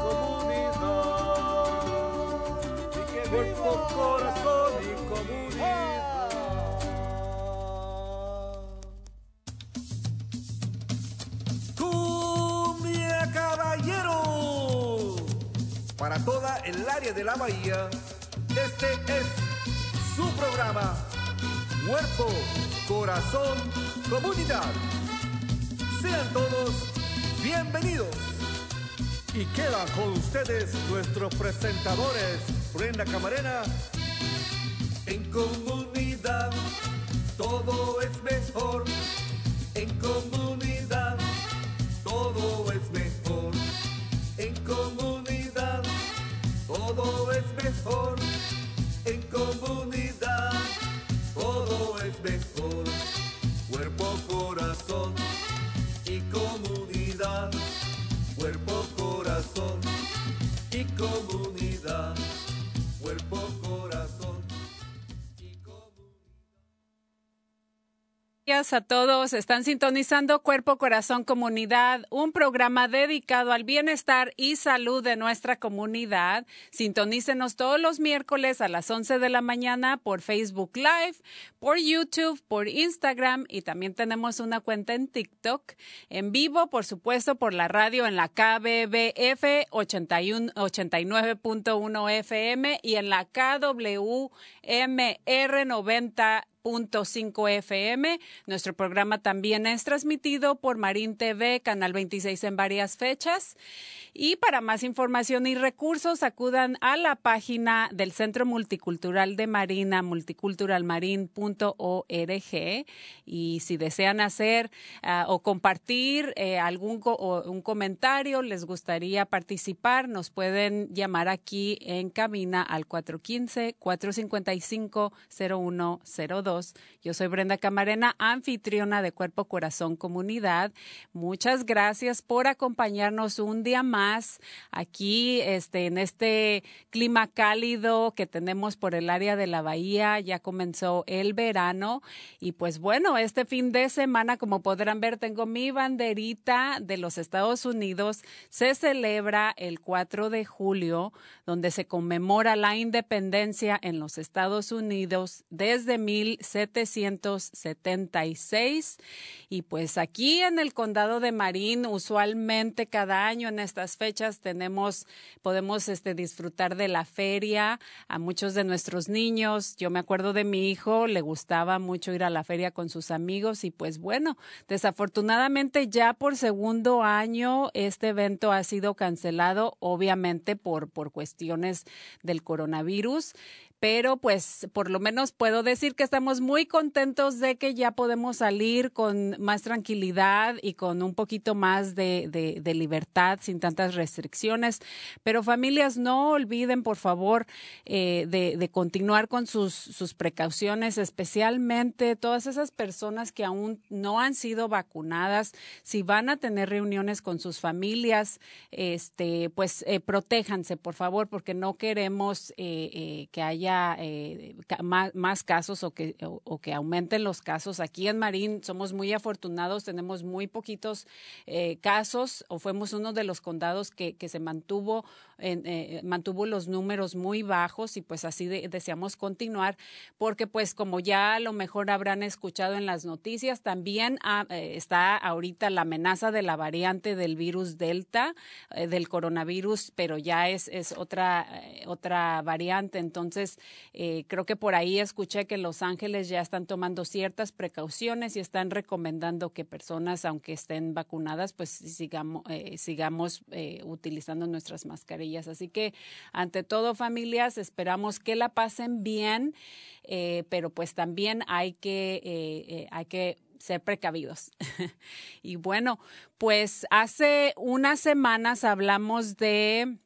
y comunidad. Cuerpo, corazón y comunidad. Cumbia Caballero. Para toda el área de la bahía, este es su programa. Cuerpo, corazón, comunidad. Sean todos bienvenidos. Y quedan con ustedes nuestros presentadores, Brenda Camarena. En comunidad comunidad. Cuerpo, corazón A todos. Están sintonizando Cuerpo, Corazón, Comunidad, un programa dedicado al bienestar y salud de nuestra comunidad. Sintonícenos todos los miércoles a las 11 de la mañana por Facebook Live, por YouTube, por Instagram y también tenemos una cuenta en TikTok. En vivo, por supuesto, por la radio en la KBBF 81 89.1 FM y en la KWMR 90 .5 FM. Nuestro programa también es transmitido por Marín TV, Canal 26 en varias fechas. Y para más información y recursos, acudan a la página del Centro Multicultural de Marina, multiculturalmarin.org. Y si desean hacer uh, o compartir eh, algún un comentario, les gustaría participar, nos pueden llamar aquí en cabina al 415-455-0102. Yo soy Brenda Camarena, anfitriona de Cuerpo, Corazón, Comunidad. Muchas gracias por acompañarnos un día más aquí este, en este clima cálido que tenemos por el área de la bahía. Ya comenzó el verano y pues bueno, este fin de semana, como podrán ver, tengo mi banderita de los Estados Unidos. Se celebra el 4 de julio, donde se conmemora la independencia en los Estados Unidos desde 1776. Y pues aquí en el condado de Marín, usualmente cada año en estas fechas tenemos, podemos este, disfrutar de la feria a muchos de nuestros niños. Yo me acuerdo de mi hijo, le gustaba mucho ir a la feria con sus amigos y pues bueno, desafortunadamente ya por segundo año este evento ha sido cancelado, obviamente por, por cuestiones del coronavirus pero pues por lo menos puedo decir que estamos muy contentos de que ya podemos salir con más tranquilidad y con un poquito más de, libertad sin tantas restricciones. Pero familias, no olviden por favor eh, de, continuar con sus, sus precauciones, especialmente todas esas personas que aún no han sido vacunadas. Si van a tener reuniones con sus familias, este, pues eh, protéjanse por favor, porque no queremos eh, eh que haya eh, más, casos o que, o, que aumenten los casos. Aquí en Marín somos muy afortunados, tenemos muy poquitos eh, casos o fuimos uno de los condados que, que se mantuvo, en, eh, mantuvo los números muy bajos y pues así de, deseamos continuar porque pues como ya a lo mejor habrán escuchado en las noticias, también ha, eh, está ahorita la amenaza de la variante del virus Delta, eh, del coronavirus, pero ya es, es otra, otra variante. Entonces, eh, creo que por ahí escuché que Los Ángeles ya están tomando ciertas precauciones y están recomendando que personas, aunque estén vacunadas, pues sigamos, eh, sigamos eh, utilizando nuestras mascarillas. Así que, ante todo, familias, esperamos que la pasen bien, pero pues también hay que, hay que ser precavidos. y bueno, pues hace unas semanas hablamos de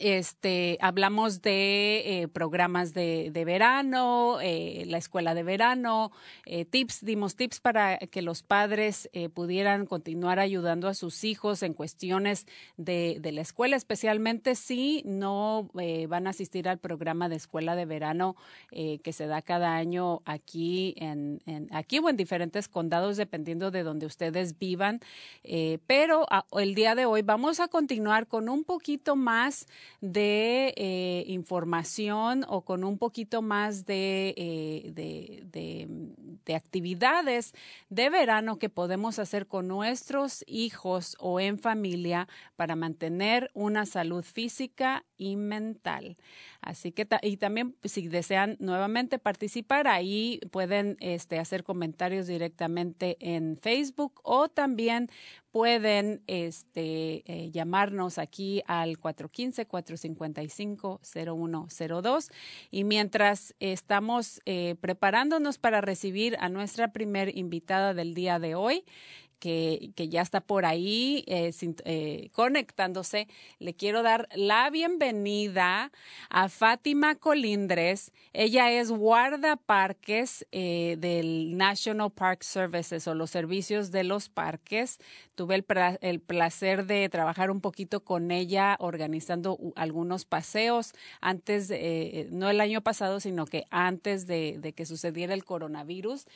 este, hablamos de eh, programas de, verano, eh, la escuela de verano, eh, tips, dimos tips para que los padres pudieran continuar ayudando a sus hijos en cuestiones de, la escuela, especialmente si no van a asistir al programa de escuela de verano que se da cada año aquí, en, aquí o en diferentes condados, dependiendo de donde ustedes vivan. pero ah, el día de hoy vamos a continuar con un poquito más de eh, información o con un poquito más de, eh, de, actividades de verano que podemos hacer con nuestros hijos o en familia para mantener una salud física y mental. Así que, y también si desean nuevamente participar, ahí pueden este, hacer comentarios directamente en Facebook o también pueden este, eh, llamarnos aquí al 415-455-0102. Y mientras estamos eh, preparándonos para recibir a nuestra primer invitada del día de hoy, que, que ya está por ahí eh, eh, conectándose. Le quiero dar la bienvenida a Fátima Colindres. Ella es guardaparques eh, del National Park Services o los servicios de los parques. Tuve el, el placer de trabajar un poquito con ella organizando algunos paseos antes, no el año pasado, sino que antes de, de que sucediera el coronavirus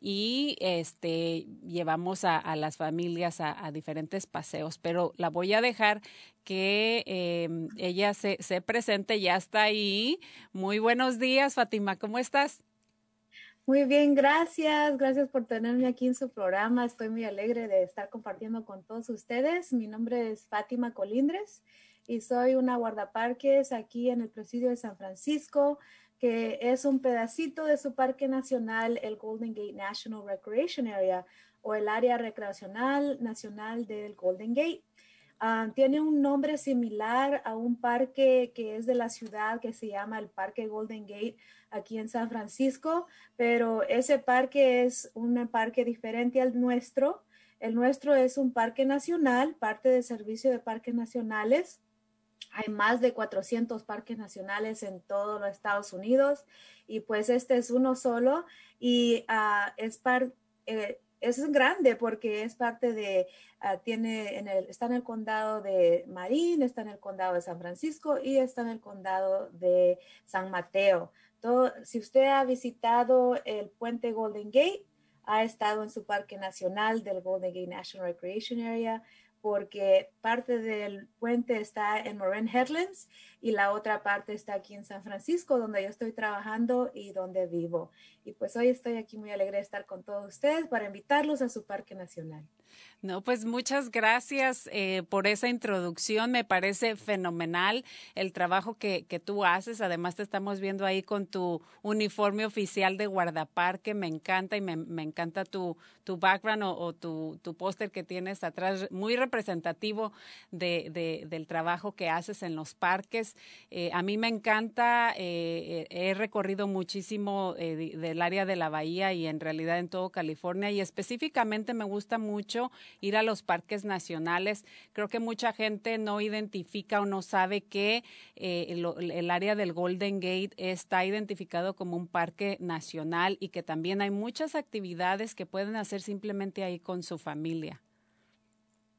y este llevamos a, a las familias a, diferentes paseos, pero la voy a dejar que em, ella se, se presente, ya está ahí. Muy buenos días, Fátima, ¿cómo estás? Muy bien, gracias. Gracias por tenerme aquí en su programa. Estoy muy alegre de estar compartiendo con todos ustedes. Mi nombre es Fátima Colindres y soy una guardaparques aquí en el presidio de San Francisco que es un pedacito de su parque nacional, el Golden Gate National Recreation Area o el área recreacional nacional del Golden Gate. Ah, tiene un nombre similar a un parque que es de la ciudad que se llama el Parque Golden Gate aquí en San Francisco, pero ese parque es un parque diferente al nuestro. El nuestro es un parque nacional, parte del servicio de parques nacionales hay más de 400 parques nacionales en todos los Estados Unidos y pues este es uno solo y uh, es, par, eh, es grande porque es parte de, uh, tiene está en el condado de Marín, está en el condado de San Francisco y está en el condado de San Mateo. Todo, si usted ha visitado el puente Golden Gate, ha estado en su parque nacional del Golden Gate National Recreation Area, porque parte del puente está en Moraine Headlands y la otra parte está aquí en San Francisco, donde yo estoy trabajando y donde vivo. Y pues hoy estoy aquí muy alegre de estar con todos ustedes para invitarlos a su parque nacional. No, pues muchas gracias eh, por esa introducción. Me parece fenomenal el trabajo que, que, tú haces. Además, te estamos viendo ahí con tu uniforme oficial de guardaparque. Me encanta y me, me encanta tu, tu background o, tu, tu póster que tienes atrás, muy representativo de, de, del trabajo que haces en los parques. Eh, a mí me encanta, eh, he recorrido muchísimo del área de la bahía y en realidad en todo California y específicamente me gusta mucho ir a los parques nacionales. Creo que mucha gente no identifica o no sabe que eh, el, área del Golden Gate está identificado como un parque nacional y que también hay muchas actividades que pueden hacer simplemente ahí con su familia.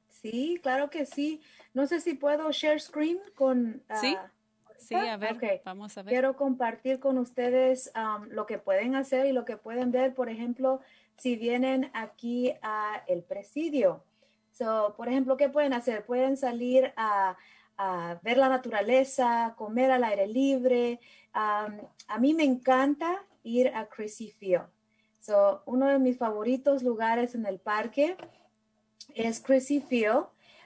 Sí, claro que sí. No sé si puedo share screen con... sí. Ah, sí, a ver, vamos a ver. Quiero compartir con ustedes um, lo que pueden hacer y lo que pueden ver. Por ejemplo, si vienen aquí a el presidio. So, por ejemplo, ¿qué pueden hacer? Pueden salir a, ver la naturaleza, comer al aire libre. a mí me encanta ir a Chrissy Field. So, uno de mis favoritos lugares en el parque es Chrissy Field.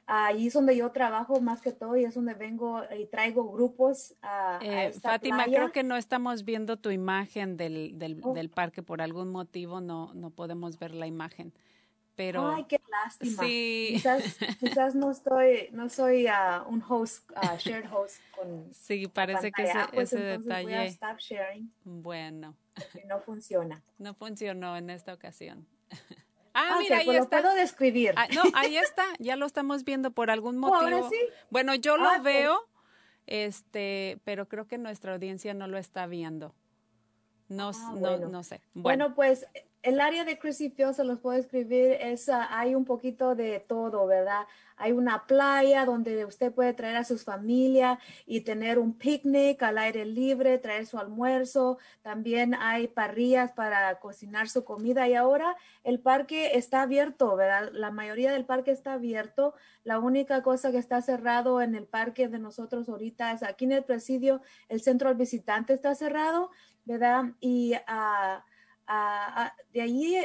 Ahí es donde yo trabajo más que todo y es donde vengo y traigo grupos a, eh, Fátima, creo que no estamos viendo tu imagen del, del, oh. del, parque por algún motivo, no, no podemos ver la imagen. Pero, Ay, qué lástima. Sí. Quizás, quizás no estoy, no soy uh, un host, uh, shared host con. Sí, parece que ese, ah, pues ese detalle. Voy a stop sharing. Bueno. No funciona. No funcionó en esta ocasión. Ah, Ah, mira, ahí pues lo está. puedo describir. Ah, no, ahí está, ya lo estamos viendo por algún Oh, ahora motivo. sí. Bueno, yo lo Ah, pues. veo, este, pero creo que nuestra audiencia no lo está viendo. No, Ah, no, bueno. no sé. Bueno, Bueno, pues el área de Chrissy Field se los puedo escribir, es, ah, hay un poquito de todo, ¿verdad? Hay una playa donde usted puede traer a sus familia y tener un picnic al aire libre, traer su almuerzo. También hay parrillas para cocinar su comida y ahora el parque está abierto, ¿verdad? La mayoría del parque está abierto. La única cosa que está cerrado en el parque de nosotros ahorita es aquí en el presidio, el centro al visitante está cerrado, ¿verdad? Y ah, de allí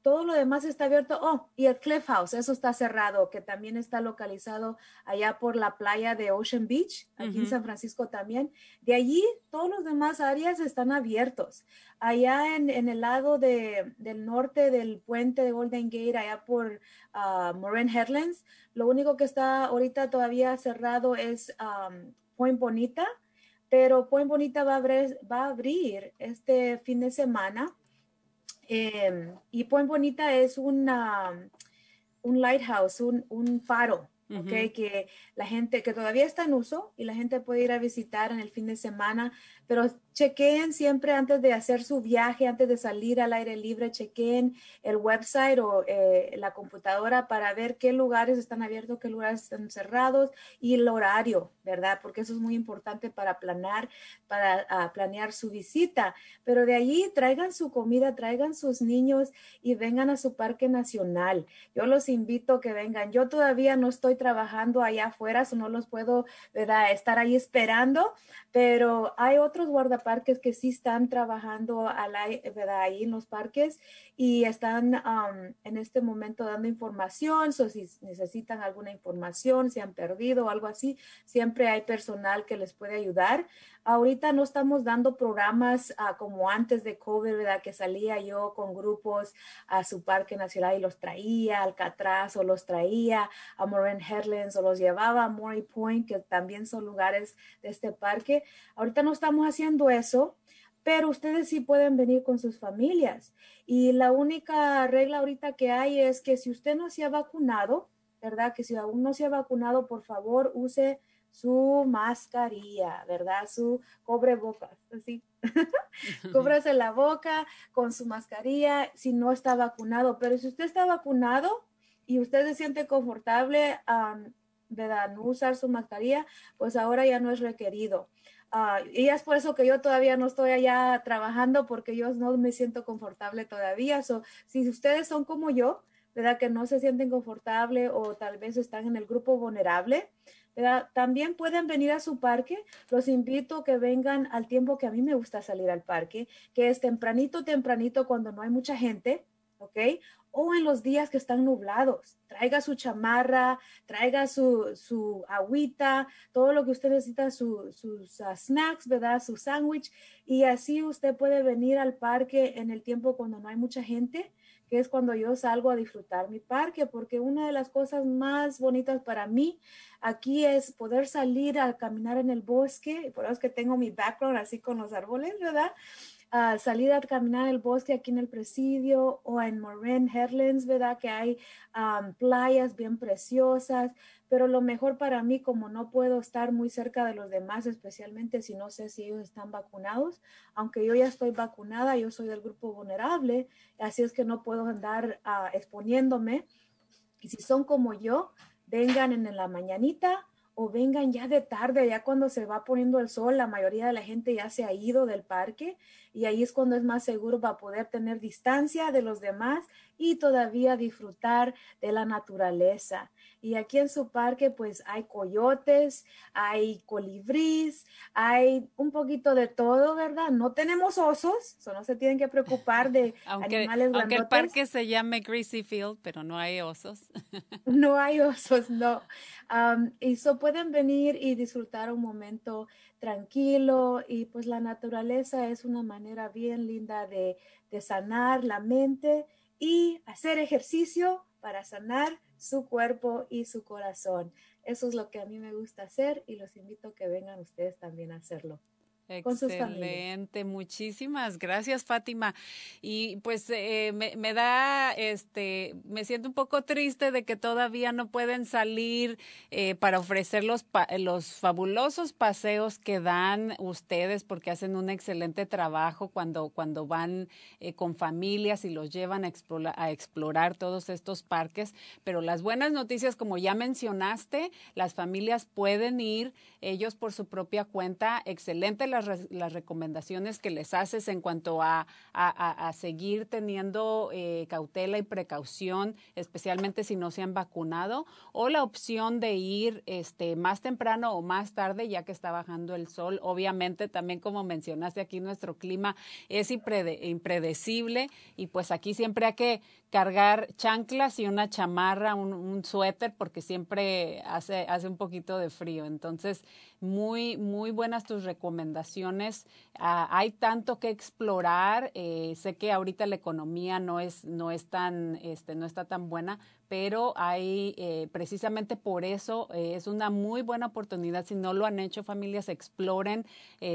todo lo demás está abierto. Oh, y el Cliff House, eso está cerrado, que también está localizado allá por la playa de Ocean Beach, aquí en. San Francisco también. De allí, todos los demás áreas están abiertos. Allá en, en el lado de- del norte del puente de Golden Gate, allá por ah, Moraine Headlands, lo único que está ahorita todavía cerrado es um, Point Bonita, pero Point Bonita va a abrir, va a abrir este fin de semana. Eh, y Point Bonita es una, un lighthouse, un, un faro, ¿ok? Ujú. Que la gente, que todavía está en uso y la gente puede ir a visitar en el fin de semana, pero chequeen siempre antes de hacer su viaje, antes de salir al aire libre, chequeen el website o eh, la computadora para ver qué lugares están abiertos, qué lugares están cerrados y el horario, ¿verdad? Porque eso es muy importante para planear, para ah, planear su visita. Pero de allí traigan su comida, traigan sus niños y vengan a su parque nacional. Yo los invito a que vengan. Yo todavía no estoy trabajando allá afuera, so no los puedo, ¿verdad? Estar ahí esperando, pero hay otros guardaparques que sí están trabajando al ai- ¿verdad? ahí en los parques y están um, en este momento dando información, so si necesitan alguna información, si han perdido o algo así, siempre hay personal que les puede ayudar. Ahorita no estamos dando programas ah, como antes de COVID, ¿verdad? Que salía yo con grupos a su parque nacional y los traía Alcatraz o los traía a Moraine Headlands o los llevaba a Maury Point, que también son lugares de este parque. Ahorita no estamos haciendo eso, pero ustedes sí pueden venir con sus familias. Y la única regla ahorita que hay es que si usted no se ha vacunado, ¿verdad? Que si aún no se ha vacunado, por favor, use su mascarilla, ¿verdad? Su cubrebocas, así. Cúbrase la boca con su mascarilla si no está vacunado. Pero si usted está vacunado y usted se siente confortable, um, ¿verdad? No usar su mascarilla, pues ahora ya no es requerido. Ah, y es por eso que yo todavía no estoy allá trabajando porque yo no me siento confortable todavía. So, si ustedes son como yo, ¿verdad? Que no se sienten confortable o tal vez están en el grupo vulnerable, También pueden venir a su parque. Los invito que vengan al tiempo que a mí me gusta salir al parque, que es tempranito, tempranito cuando no hay mucha gente, ¿ok? O en los días que están nublados. Traiga su chamarra, traiga su, su agüita, todo lo que usted necesita, su- sus ah, snacks, ¿verdad? Su sándwich. Y así usted puede venir al parque en el tiempo cuando no hay mucha gente que es cuando yo salgo a disfrutar mi parque, porque una de las cosas más bonitas para mí aquí es poder salir a caminar en el bosque, por eso es que tengo mi background así con los árboles, ¿verdad? Salir a caminar el bosque aquí en el presidio o en Moraine Headlands, ¿verdad? Que hay playas bien preciosas, pero lo mejor para mí, como no puedo estar muy cerca de los demás, especialmente si no sé si ellos están vacunados, aunque yo ya estoy vacunada, yo soy del grupo vulnerable, así es que no puedo andar ah, exponiéndome. Y si son como yo, vengan en la mañanita o vengan ya de tarde, ya cuando se va poniendo el sol, la mayoría de la gente ya se ha ido del parque y ahí es cuando es más seguro para poder tener distancia de los demás y todavía disfrutar de la naturaleza. Y aquí en su parque pues hay coyotes, hay colibrís, hay un poquito de todo, ¿verdad? No tenemos osos, so no se tienen que preocupar de Aunque, animales aunque el parque se llame Greasy Field, pero no hay osos. No hay osos, no. Y so pueden venir y disfrutar un momento tranquilo y pues la naturaleza es una manera bien linda de, de sanar la mente y hacer ejercicio para sanar su cuerpo y su corazón. Eso es lo que a mí me gusta hacer y los invito a que vengan ustedes también a hacerlo. Excelente, muchísimas gracias Fátima. Y pues eh, me, da, este, me siento un poco triste de que todavía no pueden salir eh, para ofrecer los, los fabulosos paseos que dan ustedes porque hacen un excelente trabajo cuando, cuando van eh, con familias y los llevan a a explorar todos estos parques. Pero las buenas noticias, como ya mencionaste, las familias pueden ir ellos por su propia cuenta. Excelente la las, recomendaciones que les haces en cuanto a, a, seguir teniendo eh, cautela y precaución, especialmente si no se han vacunado, o la opción de ir este, más temprano o más tarde, ya que está bajando el sol. Obviamente, también como mencionaste aquí, nuestro clima es impredecible y pues aquí siempre hay que cargar chanclas y una chamarra, un, un suéter, porque siempre hace, hace un poquito de frío. Entonces, muy, muy buenas tus recomendaciones. Ah, hay tanto que explorar. Eh, sé que ahorita la economía no es, no es tan, este, no está tan buena, pero hay eh, precisamente por eso eh, es una muy buena oportunidad. Si no lo han hecho, familias, exploren.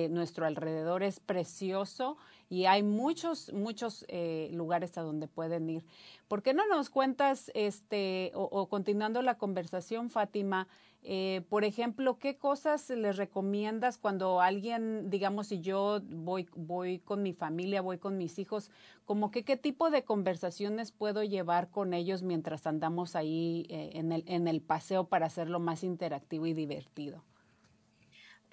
nuestro alrededor es precioso y hay muchos, muchos lugares a donde pueden ir. ¿Por qué no nos cuentas, este, o continuando la conversación, Fátima, eh, por ejemplo, ¿qué cosas les recomiendas cuando alguien, digamos, si yo voy, voy con mi familia, voy con mis hijos, como que qué tipo de conversaciones puedo llevar con ellos mientras andamos ahí eh, en, el, en el paseo para hacerlo más interactivo y divertido?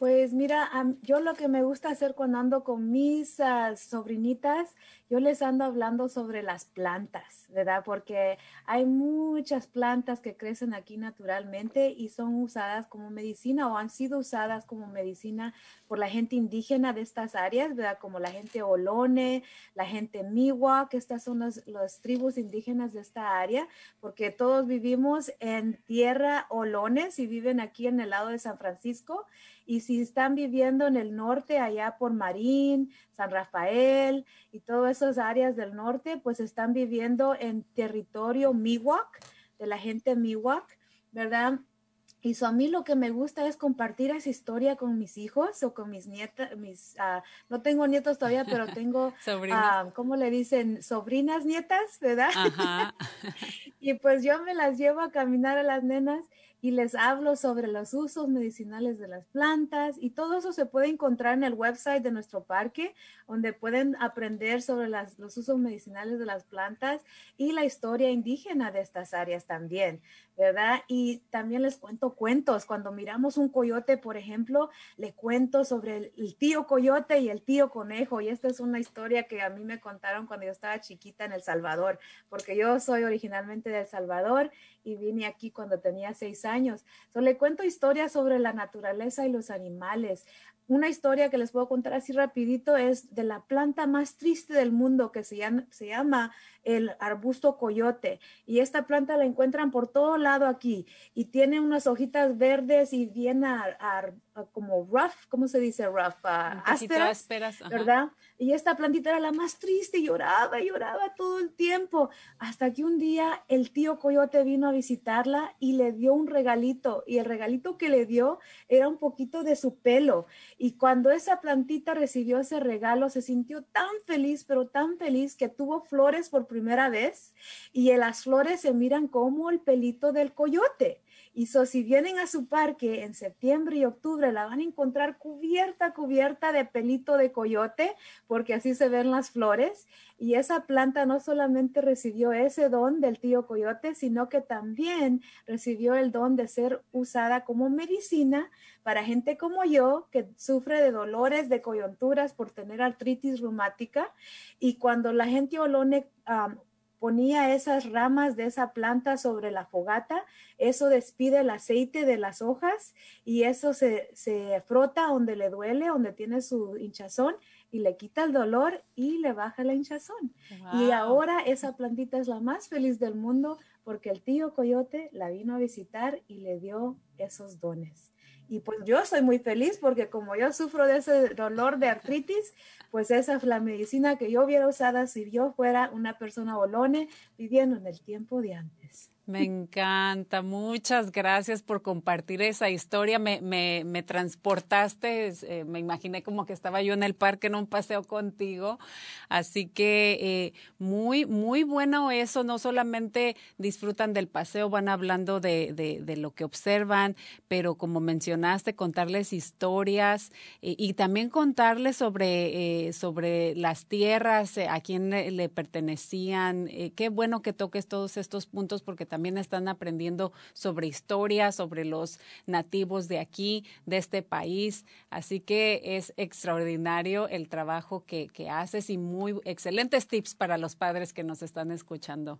Pues mira, yo lo que me gusta hacer cuando ando con mis ah, sobrinitas, yo les ando hablando sobre las plantas, ¿verdad? Porque hay muchas plantas que crecen aquí naturalmente y son usadas como medicina o han sido usadas como medicina por la gente indígena de estas áreas, ¿verdad? Como la gente Olone, la gente que estas son las tribus indígenas de esta área, porque todos vivimos en tierra Olones y viven aquí en el lado de San Francisco y si están viviendo en el norte, allá por Marín, San Rafael y todas esas áreas del norte, pues están viviendo en territorio Miwok, de la gente Miwok, ¿verdad? Y so, a mí lo que me gusta es compartir esa historia con mis hijos o con mis nietas, mis, uh, no tengo nietos todavía, pero tengo, uh, ¿cómo le dicen? Sobrinas nietas, ¿verdad? Ajá. y pues yo me las llevo a caminar a las nenas y les hablo sobre los usos medicinales de las plantas y todo eso se puede encontrar en el website de nuestro parque, donde pueden aprender sobre los usos medicinales de las plantas y la historia indígena de estas áreas también, ¿verdad? Y también les cuento cuentos. Cuando miramos un coyote, por ejemplo, le cuento sobre el, tío coyote y el tío conejo. Y esta es una historia que a mí me contaron cuando yo estaba chiquita en El Salvador, porque yo soy originalmente de El Salvador y vine aquí cuando tenía seis años. So, le cuento historias sobre la naturaleza y los animales. Una historia que les puedo contar así rapidito es de la planta más triste del mundo que se llama el arbusto coyote. Y esta planta la encuentran por todo lado aquí y tiene unas hojitas verdes y bien como rough, ¿cómo se dice rough? ásperas, ¿verdad? Y esta plantita era la más triste, lloraba, lloraba todo el tiempo, hasta que un día el tío Coyote vino a visitarla y le dio un regalito, y el regalito que le dio era un poquito de su pelo. Y cuando esa plantita recibió ese regalo, se sintió tan feliz, pero tan feliz que tuvo flores por primera vez, y en las flores se miran como el pelito del coyote. Y so, si vienen a su parque en septiembre y octubre, la van a encontrar cubierta, cubierta de pelito de coyote, porque así se ven las flores. Y esa planta no solamente recibió ese don del tío coyote, sino que también recibió el don de ser usada como medicina para gente como yo que sufre de dolores, de coyunturas por tener artritis reumática. Y cuando la gente olone ponía esas ramas de esa planta sobre la fogata, eso despide el aceite de las hojas y eso se, frota donde le duele, donde tiene su hinchazón y le quita el dolor y le baja la hinchazón. Y ahora esa plantita es la más feliz del mundo porque el tío Coyote la vino a visitar y le dio esos dones. Y pues yo soy muy feliz porque como yo sufro de ese dolor de artritis, pues esa es la medicina que yo hubiera usado si yo fuera una persona bolone viviendo en el tiempo de antes. Me encanta, muchas gracias por compartir esa historia. Me, me, me transportaste, eh, me imaginé como que estaba yo en el parque en un paseo contigo. Así que eh, muy, muy bueno eso. No solamente disfrutan del paseo, van hablando de, de, lo que observan, pero como mencionaste, contarles historias eh, y también contarles sobre, sobre las tierras, a quién le, le pertenecían. qué bueno que toques todos estos puntos porque también están aprendiendo sobre historia, sobre los nativos de aquí, de este país. Así que es extraordinario el trabajo que, que haces y muy excelentes tips para los padres que nos están escuchando.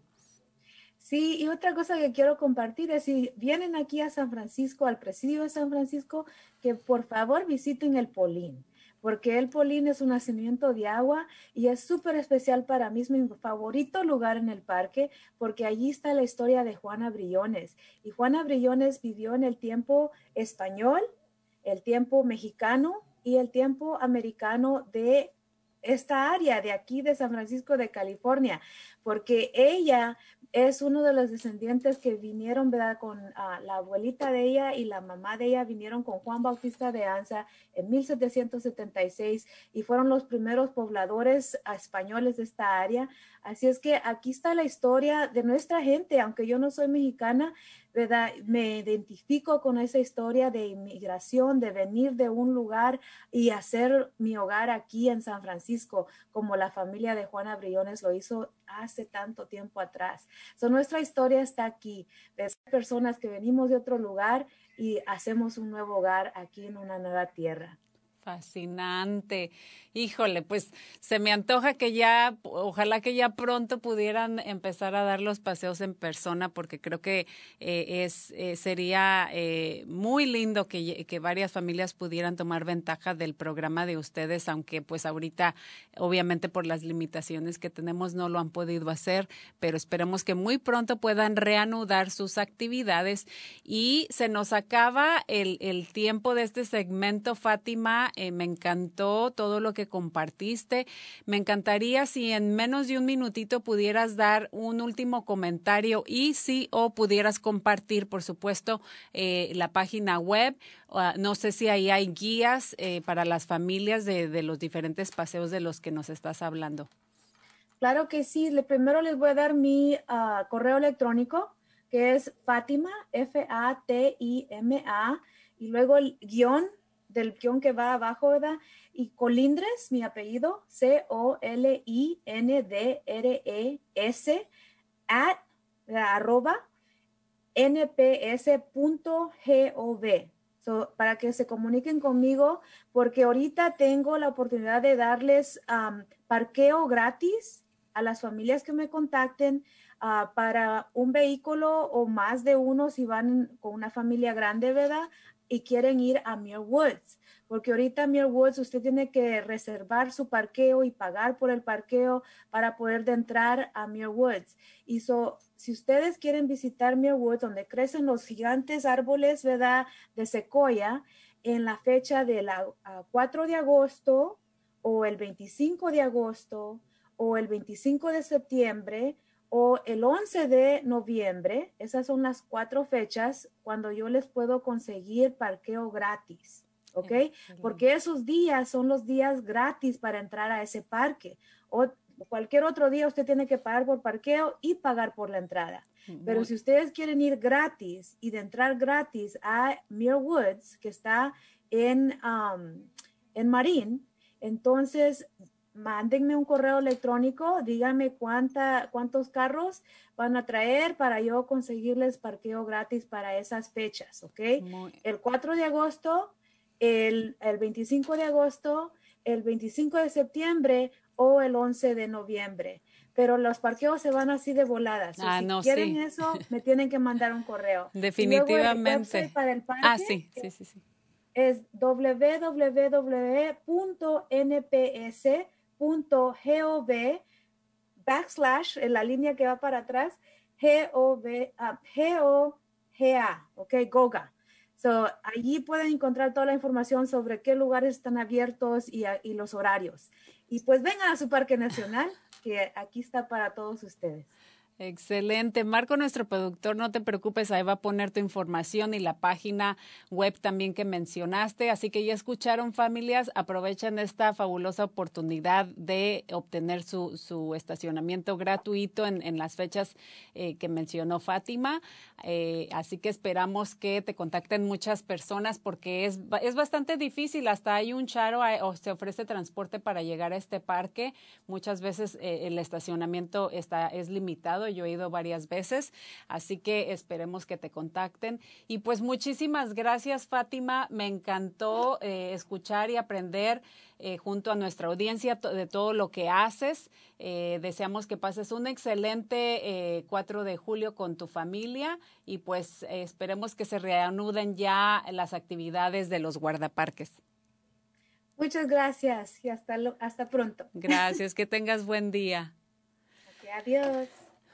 Sí, y otra cosa que quiero compartir es si vienen aquí a San Francisco, al presidio de San Francisco, que por favor visiten el Polín porque el Polín es un nacimiento de agua y es súper especial para mí, mi favorito lugar en el parque, porque allí está la historia de Juana Brillones. Y Juana Brillones vivió en el tiempo español, el tiempo mexicano y el tiempo americano de esta área de aquí de San Francisco de California, porque ella es uno de los descendientes que vinieron, ¿verdad? Con uh, la abuelita de ella y la mamá de ella vinieron con Juan Bautista de Anza en 1776 y fueron los primeros pobladores españoles de esta área. Así es que aquí está la historia de nuestra gente, aunque yo no soy mexicana, ¿verdad? Me identifico con esa historia de inmigración, de venir de un lugar y hacer mi hogar aquí en San Francisco, como la familia de Juana Briones lo hizo hace tanto tiempo atrás. So, nuestra historia está aquí, de personas que venimos de otro lugar y hacemos un nuevo hogar aquí en una nueva tierra. Fascinante. Híjole, pues se me antoja que ya, ojalá que ya pronto pudieran empezar a dar los paseos en persona, porque creo que eh, es eh, sería eh, muy lindo que, que, varias familias pudieran tomar ventaja del programa de ustedes, aunque pues ahorita, obviamente por las limitaciones que tenemos, no lo han podido hacer, pero esperemos que muy pronto puedan reanudar sus actividades. Y se nos acaba el, el tiempo de este segmento, Fátima. Me encantó todo lo que compartiste. Me encantaría si en menos de un minutito pudieras dar un último comentario y si o pudieras compartir, por supuesto, eh, la página web. Uh, no sé si ahí hay guías eh, para las familias de, de, los diferentes paseos de los que nos estás hablando. Claro que sí. Le, primero les voy a dar mi uh, correo electrónico, que es Fátima, F-A-T-I-M-A, y luego el guion del guion que va abajo, ¿verdad? Y Colindres, mi apellido, C-O-L-I-N-D-R-E-S, at, arroba, nps.gov. Para que se comuniquen conmigo, porque ahorita tengo la oportunidad de darles um, parqueo gratis a las familias que me contacten uh, para un vehículo o más de uno si van con una familia grande, ¿verdad? Y quieren ir a Muir Woods porque ahorita en Woods usted tiene que reservar su parqueo y pagar por el parqueo para poder entrar a Muir Woods. Y so, si ustedes quieren visitar Muir Woods, donde crecen los gigantes árboles, ¿verdad? De secoya, en la fecha del 4 de agosto o el 25 de agosto o el 25 de septiembre o el 11 de noviembre, esas son las cuatro fechas cuando yo les puedo conseguir parqueo gratis. ¿ok? Porque esos días son los días gratis para entrar a ese parque. O cualquier otro día usted tiene que pagar por parqueo y pagar por la entrada. Pero si ustedes quieren ir gratis y de entrar gratis a Muir Woods, que está en, um, en Marín, entonces mándenme un correo electrónico, díganme cuánta, cuántos carros van a traer para yo conseguirles parqueo gratis para esas fechas, ¿ok? El 4 de agosto el, el 25 de agosto, el 25 de septiembre o el 11 de noviembre. Pero los parqueos se van así de voladas. Ah, si no, quieren sí. eso, me tienen que mandar un correo. Definitivamente. El para el parque ah, sí, sí, sí, sí. Es www.nps.gov backslash en la línea que va para atrás G-O-V, uh, G-O-G-A, ok, GOGA. So, allí pueden encontrar toda la información sobre qué lugares están abiertos y, y, los horarios. Y pues vengan a su parque nacional, que aquí está para todos ustedes. Excelente. Marco, nuestro productor, no te preocupes, ahí va a poner tu información y la página web también que mencionaste. Así que ya escucharon familias, aprovechen esta fabulosa oportunidad de obtener su, su estacionamiento gratuito en, en las fechas eh, que mencionó Fátima. Eh, así que esperamos que te contacten muchas personas porque es, es bastante difícil. Hasta hay un charo o se ofrece transporte para llegar a este parque. Muchas veces eh, el estacionamiento está, es limitado yo he ido varias veces, así que esperemos que te contacten. Y pues muchísimas gracias, Fátima. Me encantó eh, escuchar y aprender eh, junto a nuestra audiencia de todo lo que haces. Eh, deseamos que pases un excelente 4 de julio con tu familia y pues esperemos que se reanuden ya las actividades de los guardaparques. Muchas gracias y hasta, hasta pronto. Gracias, que tengas buen día. adiós.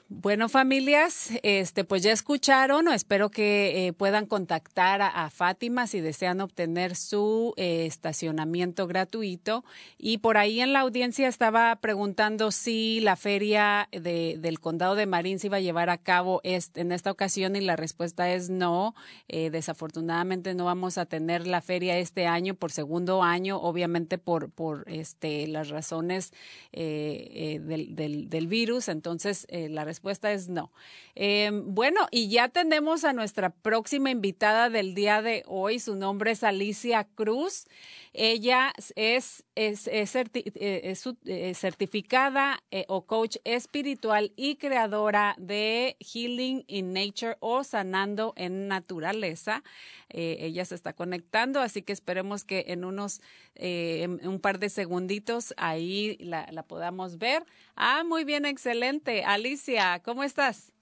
Bueno, familias, este, pues ya escucharon, o espero que eh, puedan contactar a, Fátima si desean obtener su eh, estacionamiento gratuito. Y por ahí en la audiencia estaba preguntando si la feria de, del condado de Marín se iba a llevar a cabo en esta ocasión y la respuesta es no. Eh, desafortunadamente no vamos a tener la feria este año por segundo año, obviamente por, por este, las razones del, del, del, virus. Entonces, la respuesta es no. Em, bueno, y ya tenemos a nuestra próxima invitada del día de hoy. Su nombre es Alicia Cruz. Ella es, es, eh, eh, certificada eh, o coach espiritual y creadora de Healing in Nature o Sanando en Naturaleza. ella se está conectando, así que esperemos que en unos un par de segunditos ahí la, la podamos ver. Ah, muy bien, excelente. Alicia, ¿cómo estás?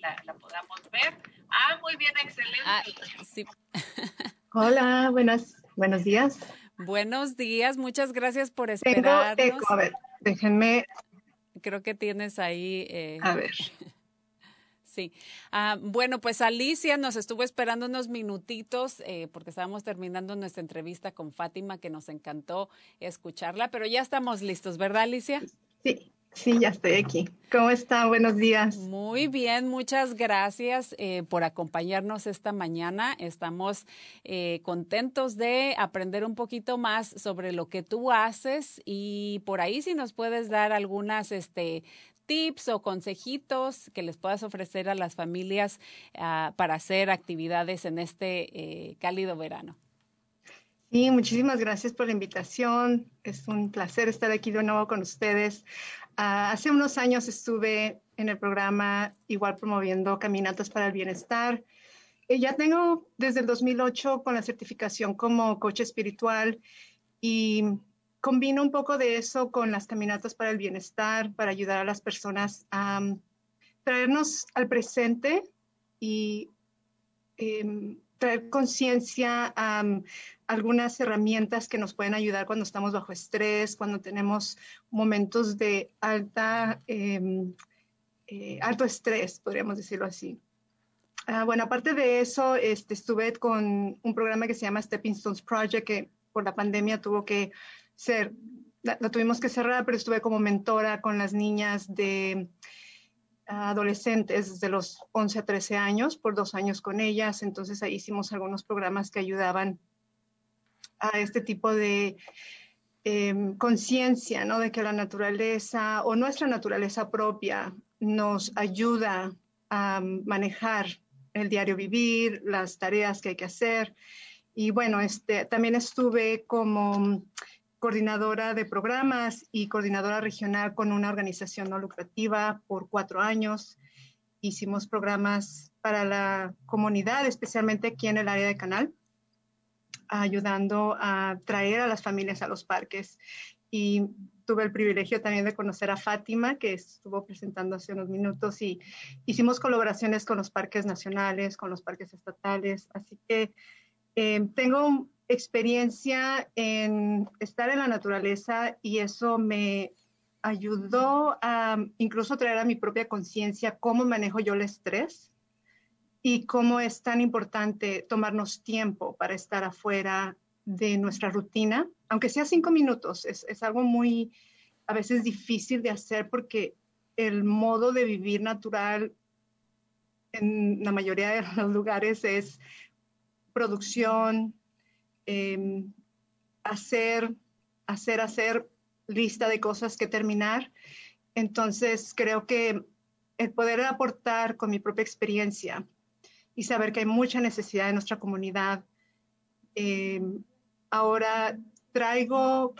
La, la podamos ver. Ah, muy bien, excelente. Ah, sí. Hola, buenas, buenos días. Buenos días, muchas gracias por esperarnos. Tengo eco, a ver, déjenme. Creo que tienes ahí. Eh... A ver. Sí. Ah, bueno, pues Alicia nos estuvo esperando unos minutitos eh, porque estábamos terminando nuestra entrevista con Fátima, que nos encantó escucharla, pero ya estamos listos, ¿verdad, Alicia? Sí. Sí, ya estoy aquí. ¿Cómo está? Buenos días. Muy bien, muchas gracias eh, por acompañarnos esta mañana. Estamos eh, contentos de aprender un poquito más sobre lo que tú haces y por ahí si nos puedes dar algunas este, tips o consejitos que les puedas ofrecer a las familias uh, para hacer actividades en este eh, cálido verano. Sí, muchísimas gracias por la invitación. Es un placer estar aquí de nuevo con ustedes. Uh, hace unos años estuve en el programa igual promoviendo caminatas para el bienestar. Y ya tengo desde el 2008 con la certificación como coach espiritual y combino un poco de eso con las caminatas para el bienestar, para ayudar a las personas a um, traernos al presente y um, traer conciencia a um, algunas herramientas que nos pueden ayudar cuando estamos bajo estrés, cuando tenemos momentos de alta, eh, eh, alto estrés, podríamos decirlo así. Ah, bueno, aparte de eso, este, estuve con un programa que se llama Stepping Stones Project, que por la pandemia tuvo que ser, la, tuvimos que cerrar, pero estuve como mentora con las niñas de adolescentes de los 11 a 13 años, por dos años con ellas. Entonces ahí hicimos algunos programas que ayudaban a este tipo de em, conciencia, ¿no? De que la naturaleza o nuestra naturaleza propia nos ayuda a manejar el diario vivir, las tareas que hay que hacer. Y bueno, este, también estuve como coordinadora de programas y coordinadora regional con una organización no lucrativa por cuatro años. Hicimos programas para la comunidad, especialmente aquí en el área de Canal ayudando a traer a las familias a los parques. Y tuve el privilegio también de conocer a Fátima, que estuvo presentando hace unos minutos, y hicimos colaboraciones con los parques nacionales, con los parques estatales. Así que eh, tengo experiencia en estar en la naturaleza y eso me ayudó a incluso traer a mi propia conciencia cómo manejo yo el estrés y cómo es tan importante tomarnos tiempo para estar afuera de nuestra rutina, aunque sea cinco minutos, es, es, algo muy a veces difícil de hacer porque el modo de vivir natural en la mayoría de los lugares es producción, em, hacer, hacer, hacer lista de cosas que terminar. Entonces, creo que el poder aportar con mi propia experiencia y saber que hay mucha necesidad en nuestra comunidad. Em, ahora traigo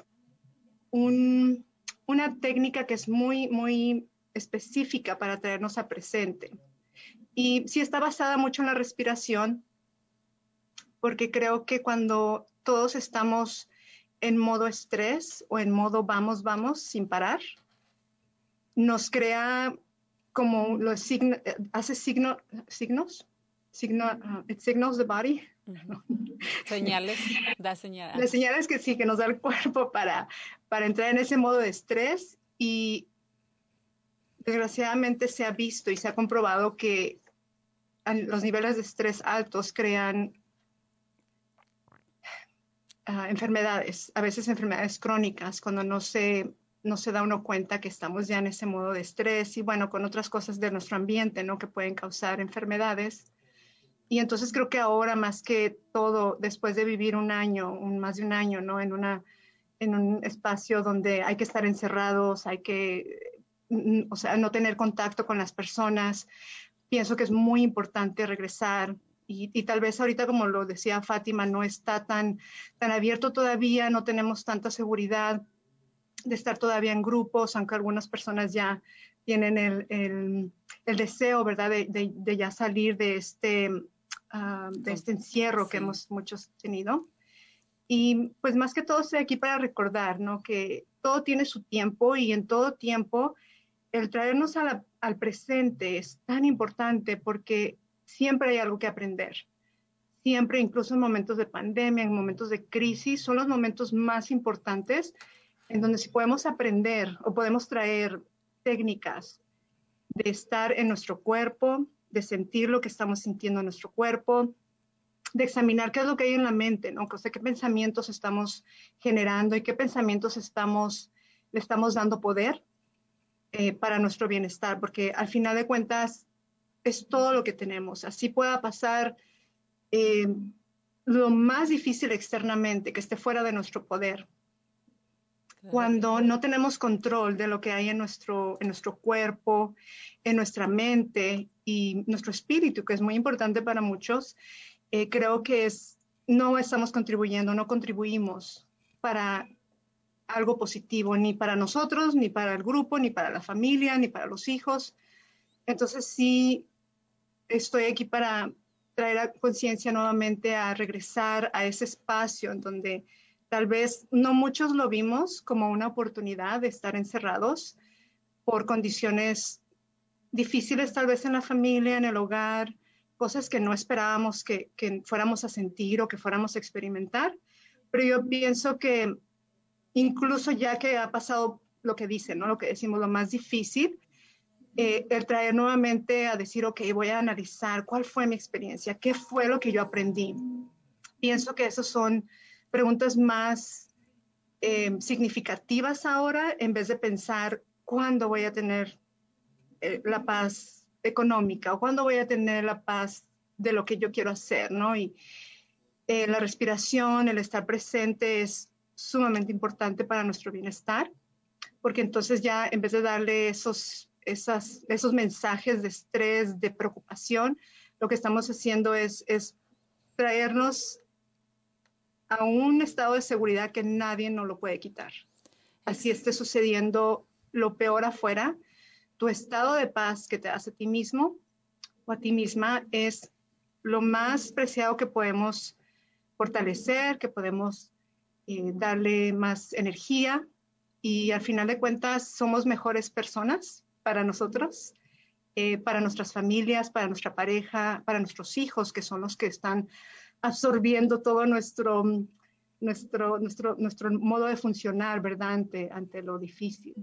una técnica que es muy, muy específica para traernos a presente. Y sí está basada mucho en la respiración, porque creo que cuando todos estamos en modo estrés o en modo vamos, vamos, sin parar, nos crea como los signos, hace signo, signos, signo, uh, it signals the body. Señales, da señales. Las señales que sí, que nos da el cuerpo para, para entrar en ese modo de estrés y desgraciadamente se ha visto y se ha comprobado que los niveles de estrés altos crean uh, enfermedades, a veces enfermedades crónicas, cuando no se, no se da uno cuenta que estamos ya en ese modo de estrés y bueno, con otras cosas de nuestro ambiente, ¿no? Que pueden causar enfermedades. Y entonces creo que ahora más que todo, después de vivir un año, un, más de un año, ¿no? En, una, en un espacio donde hay que estar encerrados, hay que, mm, o sea, no tener contacto con las personas, pienso que es muy importante regresar y, tal vez ahorita, como lo decía Fátima, no está tan, tan abierto todavía, no tenemos tanta seguridad de estar todavía en grupos, aunque algunas personas ya tienen el, el, deseo, ¿verdad?, de, de, ya salir de este, uh, de este encierro que hemos muchos tenido. Y pues más que todo estoy aquí para recordar, ¿no?, que todo tiene su tiempo y en todo tiempo el traernos al presente es tan importante porque siempre hay algo que aprender. Siempre, incluso en momentos de pandemia, en momentos de crisis, son los momentos más importantes en donde si podemos aprender o podemos traer técnicas de estar en nuestro cuerpo, de sentir lo que estamos sintiendo en nuestro cuerpo, de examinar qué es lo que hay en la mente, ¿no? Qué pensamientos estamos generando y qué pensamientos estamos, le estamos dando poder eh, para nuestro bienestar, porque al final de cuentas es todo lo que tenemos. Así pueda pasar eh, lo más difícil externamente, que esté fuera de nuestro poder. Cuando no tenemos control de lo que hay en nuestro, en nuestro cuerpo, en nuestra mente y nuestro espíritu, que es muy importante para muchos, eh, creo que es, no estamos contribuyendo, no contribuimos para algo positivo, ni para nosotros, ni para el grupo, ni para la familia, ni para los hijos. Entonces sí, estoy aquí para traer a conciencia nuevamente a regresar a ese espacio en donde tal vez no muchos lo vimos como una oportunidad de estar encerrados por condiciones difíciles tal vez en la familia, en el hogar, cosas que no esperábamos que, que fuéramos a sentir o que fuéramos a experimentar. Pero yo pienso que incluso ya que ha pasado lo que dicen, ¿no? Lo que decimos, lo más difícil, eh, el traer nuevamente a decir, ok, voy a analizar cuál fue mi experiencia, qué fue lo que yo aprendí. Pienso que esas son preguntas más eh, significativas ahora en vez de pensar cuándo voy a tener eh, la paz económica o cuándo voy a tener la paz de lo que yo quiero hacer, ¿no? Y la respiración, el estar presente es sumamente importante para nuestro bienestar, porque entonces ya en vez de darle esos, esas, esos mensajes de estrés, de preocupación, lo que estamos haciendo es, es traernos a un estado de seguridad que nadie nos lo puede quitar. Así esté sucediendo lo peor afuera, tu estado de paz que te das a ti mismo o a ti misma es lo más preciado que podemos fortalecer, que podemos eh, darle más energía y al final de cuentas somos mejores personas para nosotros, eh, para nuestras familias, para nuestra pareja, para nuestros hijos, que son los que están absorbiendo todo nuestro, nuestro, nuestro, nuestro modo de funcionar, ¿verdad? Ante, ante lo difícil.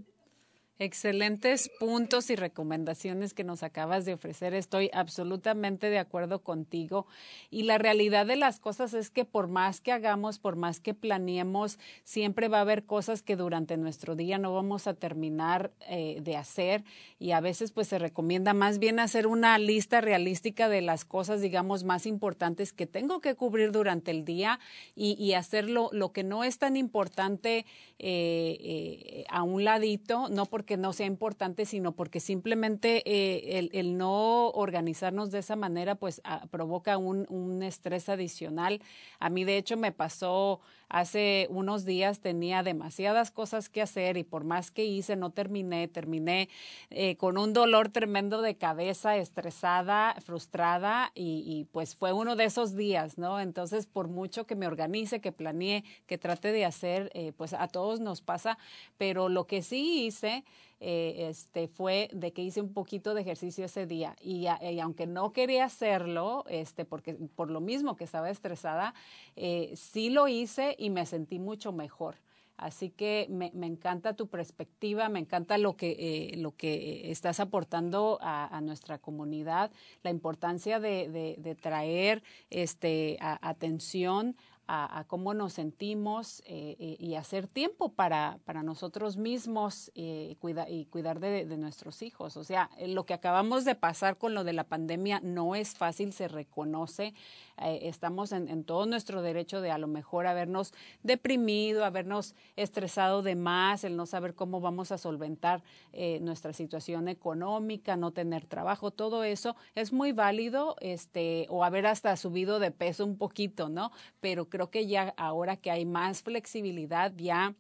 Excelentes puntos y recomendaciones que nos acabas de ofrecer. Estoy absolutamente de acuerdo contigo. Y la realidad de las cosas es que por más que hagamos, por más que planeemos, siempre va a haber cosas que durante nuestro día no vamos a terminar eh, de hacer. Y a veces pues se recomienda más bien hacer una lista realística de las cosas, digamos, más importantes que tengo que cubrir durante el día y, y hacerlo lo que no es tan importante eh, eh, a un ladito, no porque que no sea importante, sino porque simplemente eh, el, no organizarnos de esa manera, pues ah, provoca un, un, estrés adicional. A mí, de hecho, me pasó hace unos días, tenía demasiadas cosas que hacer y por más que hice, no terminé, terminé eh, con un dolor tremendo de cabeza, estresada, frustrada y, pues fue uno de esos días, ¿no? Entonces, por mucho que me organice, que planeé, que trate de hacer, eh, pues a todos nos pasa, pero lo que sí hice eh, este, fue de que hice un poquito de ejercicio ese día y, aunque no quería hacerlo, este, porque por lo mismo que estaba estresada, eh, sí lo hice y me sentí mucho mejor. Así que me, me, encanta tu perspectiva, me encanta lo que, eh, lo que estás aportando a, nuestra comunidad, la importancia de, de, traer este, atención a, a, cómo nos sentimos eh, eh, y hacer tiempo para, para nosotros mismos eh, cuida, y cuidar de, de, nuestros hijos. O sea, lo que acabamos de pasar con lo de la pandemia no es fácil, se reconoce. Eh, estamos en, en, todo nuestro derecho de a lo mejor habernos deprimido, habernos estresado de más, el no saber cómo vamos a solventar eh, nuestra situación económica, no tener trabajo, todo eso es muy válido, este, o haber hasta subido de peso un poquito, ¿no? Pero creo que ya ahora que hay más flexibilidad, ya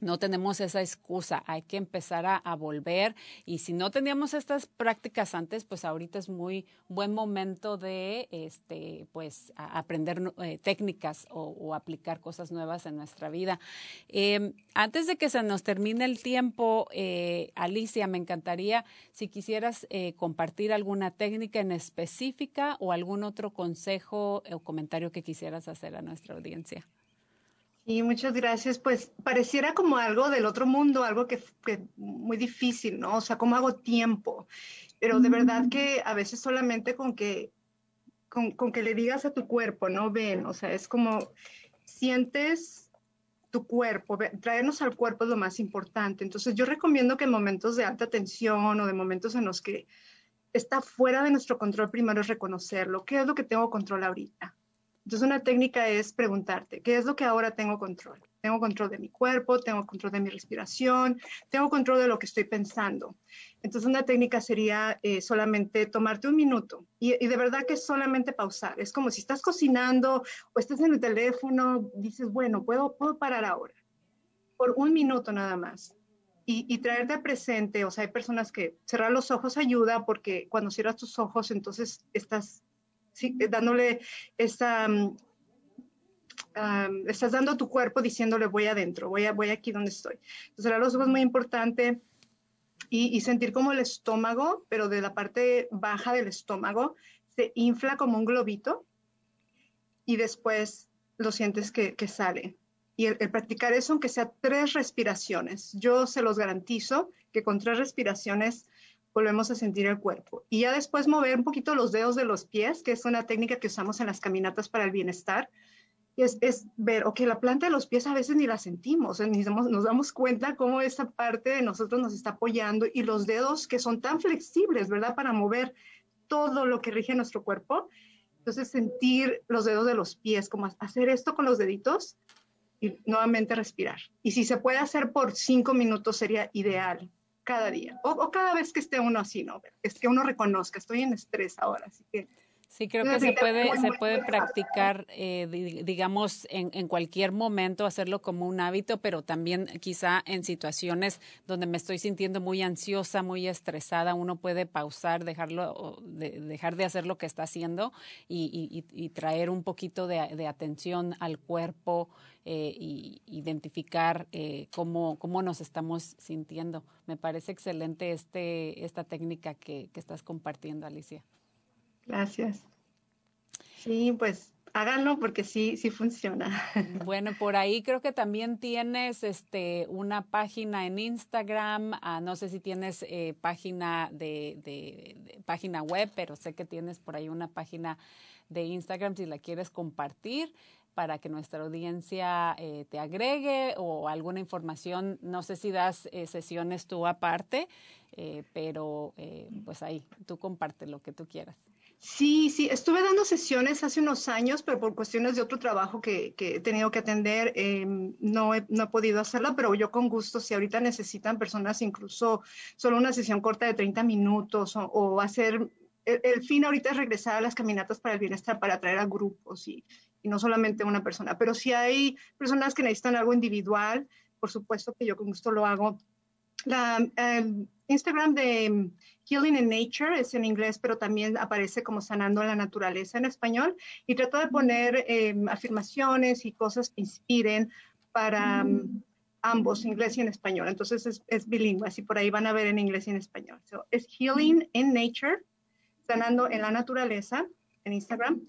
no tenemos esa excusa, hay que empezar a, volver y si no teníamos estas prácticas antes, pues ahorita es muy buen momento de este pues aprender eh, técnicas o, aplicar cosas nuevas en nuestra vida. Eh, antes de que se nos termine el tiempo, eh, Alicia, me encantaría si quisieras eh, compartir alguna técnica en específica o algún otro consejo o comentario que quisieras hacer a nuestra audiencia. Y muchas gracias. Pues pareciera como algo del otro mundo, algo que, que muy difícil, ¿no? O sea, ¿cómo hago tiempo? Pero de verdad que a veces solamente con que, con, con que le digas a tu cuerpo, ¿no? Ven, o sea, es como sientes tu cuerpo, traernos al cuerpo es lo más importante. Entonces yo recomiendo que en momentos de alta tensión o de momentos en los que está fuera de nuestro control primero es reconocerlo. ¿Qué es lo que tengo control ahorita? Entonces, una técnica es preguntarte, ¿qué es lo que ahora tengo control? Tengo control de mi cuerpo, tengo control de mi respiración, tengo control de lo que estoy pensando. Entonces, una técnica sería eh, solamente tomarte un minuto y, de verdad que solamente pausar. Es como si estás cocinando o estás en el teléfono, dices, bueno, puedo, puedo parar ahora, por un minuto nada más. Y, y, traerte presente, o sea, hay personas que cerrar los ojos ayuda porque cuando cierras tus ojos, entonces estás ¿sí? dándole esa, um, estás dando a tu cuerpo diciéndole voy adentro, voy, a, aquí donde estoy. Entonces, los ojos es muy importante y, sentir como el estómago, pero de la parte baja del estómago, se infla como un globito y después lo sientes que, que sale. Y el, el, practicar eso, aunque sea tres respiraciones, yo se los garantizo que con tres respiraciones volvemos a sentir el cuerpo. Y ya después mover un poquito los dedos de los pies, que es una técnica que usamos en las caminatas para el bienestar. Y es, es ver, ok, la planta de los pies a veces ni la sentimos, ni nos, nos damos cuenta cómo esa parte de nosotros nos está apoyando y los dedos que son tan flexibles, ¿verdad? Para mover todo lo que rige nuestro cuerpo. Entonces, sentir los dedos de los pies, como hacer esto con los deditos y nuevamente respirar. Y si se puede hacer por cinco minutos sería ideal, cada día o, o, cada vez que esté uno así, ¿no? Es que uno reconozca, estoy en estrés ahora, así que... Sí, creo que se puede, se puede practicar, eh, digamos, en, en, cualquier momento, hacerlo como un hábito, pero también quizá en situaciones donde me estoy sintiendo muy ansiosa, muy estresada, uno puede pausar, dejarlo, de, dejar de hacer lo que está haciendo y, y, y traer un poquito de, de atención al cuerpo, eh, y identificar eh, cómo, cómo nos estamos sintiendo. Me parece excelente este, esta técnica que, que estás compartiendo, Alicia. Gracias. Sí, pues háganlo porque sí, sí funciona. Bueno, por ahí creo que también tienes este una página en Instagram, ah, no sé si tienes eh, página de, de, página web, pero sé que tienes por ahí una página de Instagram si la quieres compartir para que nuestra audiencia eh, te agregue o alguna información. No sé si das eh, sesiones tú aparte, eh, pero pues ahí, tú comparte lo que tú quieras. Sí, sí, estuve dando sesiones hace unos años, pero por cuestiones de otro trabajo que, he tenido que atender, em, no, he, no he podido hacerla, pero yo con gusto, si ahorita necesitan personas incluso solo una sesión corta de 30 minutos o, hacer, el, el, fin ahorita es regresar a las caminatas para el bienestar, para atraer a grupos y, y no solamente una persona. Pero si hay personas que necesitan algo individual, por supuesto que yo con gusto lo hago. La em, Instagram de Healing in Nature es en inglés, pero también aparece como sanando la naturaleza en español. Y trato de poner em, afirmaciones y cosas que inspiren para em, ambos, inglés y en español. Entonces es, es, bilingüe, así por ahí van a ver en inglés y en español. es Healing in Nature, sanando en la naturaleza en Instagram.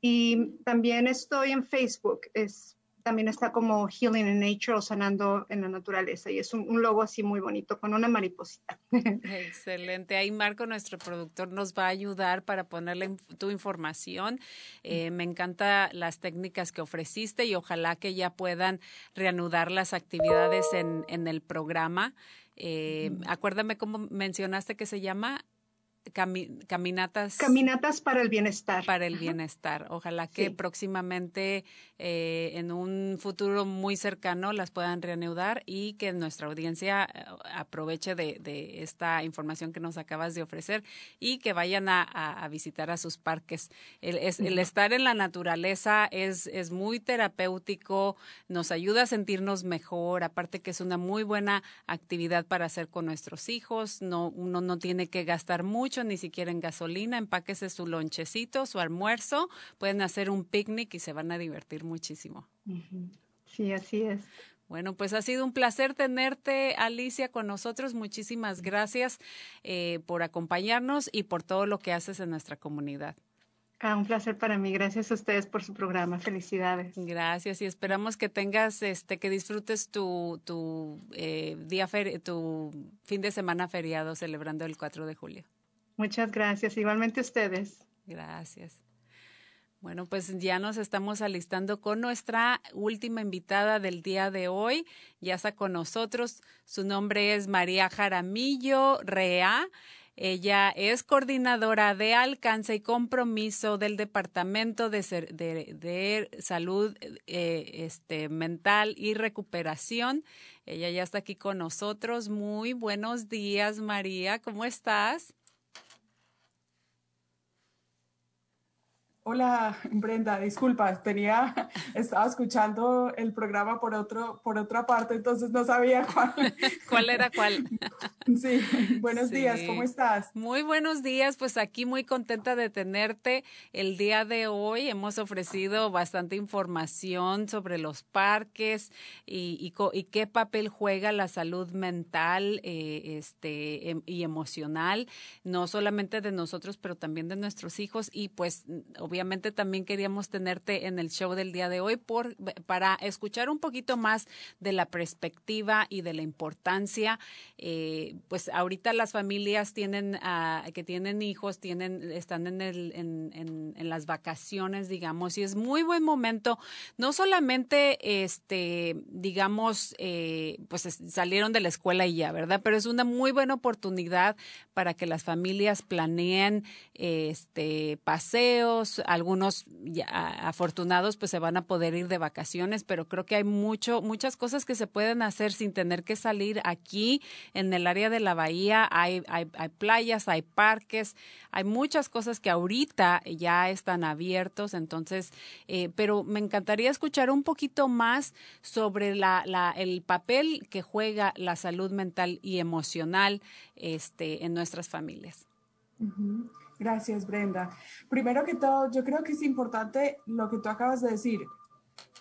Y también estoy en Facebook, es, también está como Healing in Nature o sanando en la naturaleza y es un, logo así muy bonito con una mariposita. Excelente. Ahí Marco, nuestro productor, nos va a ayudar para ponerle tu información. Eh, me encanta las técnicas que ofreciste y ojalá que ya puedan reanudar las actividades en, en el programa. Eh, acuérdame cómo mencionaste que se llama caminatas. Caminatas para el bienestar. Para el bienestar. Ojalá que próximamente, eh, en un futuro muy cercano, las puedan reanudar y que nuestra audiencia eh, aproveche de, esta información que nos acabas de ofrecer y que vayan a, visitar a sus parques. El, el estar en la naturaleza es, es muy terapéutico, nos ayuda a sentirnos mejor, aparte que es una muy buena actividad para hacer con nuestros hijos. No, uno no tiene que gastar mucho ni siquiera en gasolina, empáquese su lonchecito, su almuerzo, pueden hacer un picnic y se van a divertir muchísimo. Sí, así es. Bueno, pues ha sido un placer tenerte, Alicia, con nosotros. Muchísimas gracias eh, por acompañarnos y por todo lo que haces en nuestra comunidad. Ah, un placer para mí. Gracias a ustedes por su programa. Felicidades. Gracias y esperamos que tengas, este, que disfrutes tu, tu eh, día, tu fin de semana feriado celebrando el 4 de julio. Muchas gracias. Igualmente ustedes. Gracias. Bueno, pues ya nos estamos alistando con nuestra última invitada del día de hoy. Ya está con nosotros. Su nombre es María Jaramillo Rea. Ella es coordinadora de alcance y compromiso del Departamento de, Salud eh, este, Mental y Recuperación. Ella ya está aquí con nosotros. Muy buenos días, María. ¿Cómo estás? Hola, Brenda, disculpa, tenía, estaba escuchando el programa por otro, por otra parte, entonces no sabía cuál. ¿Cuál era cuál? Sí, buenos días, ¿cómo estás? Muy buenos días, pues aquí muy contenta de tenerte el día de hoy. Hemos ofrecido bastante información sobre los parques y, y, qué papel juega la salud mental eh, este, em, y emocional, no solamente de nosotros, pero también de nuestros hijos y pues obviamente también queríamos tenerte en el show del día de hoy por, para escuchar un poquito más de la perspectiva y de la importancia. Eh, pues ahorita las familias tienen, uh, que tienen hijos, tienen, están en, el, en, en, las vacaciones, digamos, y es muy buen momento, no solamente, este, digamos, eh, pues salieron de la escuela y ya, ¿verdad? Pero es una muy buena oportunidad para que las familias planeen, este, paseos, algunos ya, afortunados pues se van a poder ir de vacaciones, pero creo que hay mucho, muchas cosas que se pueden hacer sin tener que salir aquí en el área de la bahía. Hay, hay, hay playas, hay parques, hay muchas cosas que ahorita ya están abiertos, entonces, eh, pero me encantaría escuchar un poquito más sobre la, la, el papel que juega la salud mental y emocional este, en nuestras familias. Gracias, Brenda. Primero que todo, yo creo que es importante lo que tú acabas de decir,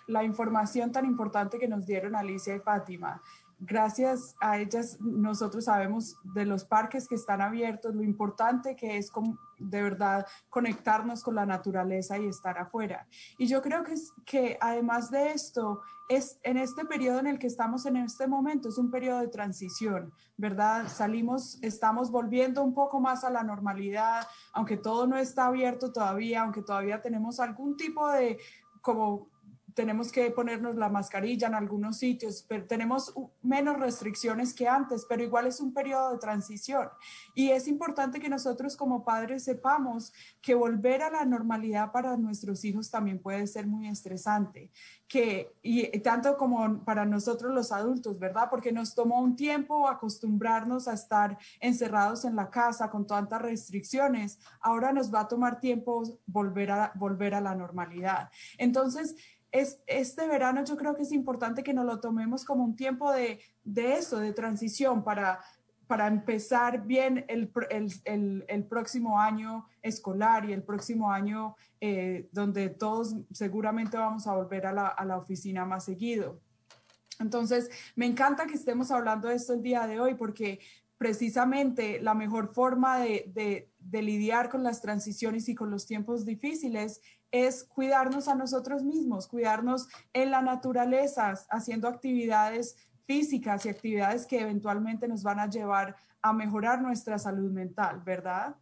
la información tan importante que nos dieron Alicia y Fátima. Gracias a ellas nosotros sabemos de los parques que están abiertos, lo importante que es de verdad conectarnos con la naturaleza y estar afuera. Y yo creo que, que además de esto, es en este periodo en el que estamos en este momento, es un periodo de transición, ¿verdad? Salimos, estamos volviendo un poco más a la normalidad, aunque todo no está abierto todavía, aunque todavía tenemos algún tipo de como tenemos que ponernos la mascarilla en algunos sitios, pero tenemos menos restricciones que antes, pero igual es un periodo de transición. Y es importante que nosotros como padres sepamos que volver a la normalidad para nuestros hijos también puede ser muy estresante, que, y tanto como para nosotros los adultos, ¿verdad? Porque nos tomó un tiempo acostumbrarnos a estar encerrados en la casa con tantas restricciones. Ahora nos va a tomar tiempo volver a, volver a la normalidad. Entonces, es, este verano yo creo que es importante que nos lo tomemos como un tiempo de, de eso, de transición para, para empezar bien el, el, el, próximo año escolar y el próximo año eh, donde todos seguramente vamos a volver a la, a la, oficina más seguido. Entonces, me encanta que estemos hablando de esto el día de hoy porque precisamente la mejor forma de, de, de lidiar con las transiciones y con los tiempos difíciles es cuidarnos a nosotros mismos, cuidarnos en la naturaleza, haciendo actividades físicas y actividades que eventualmente nos van a llevar a mejorar nuestra salud mental, ¿verdad?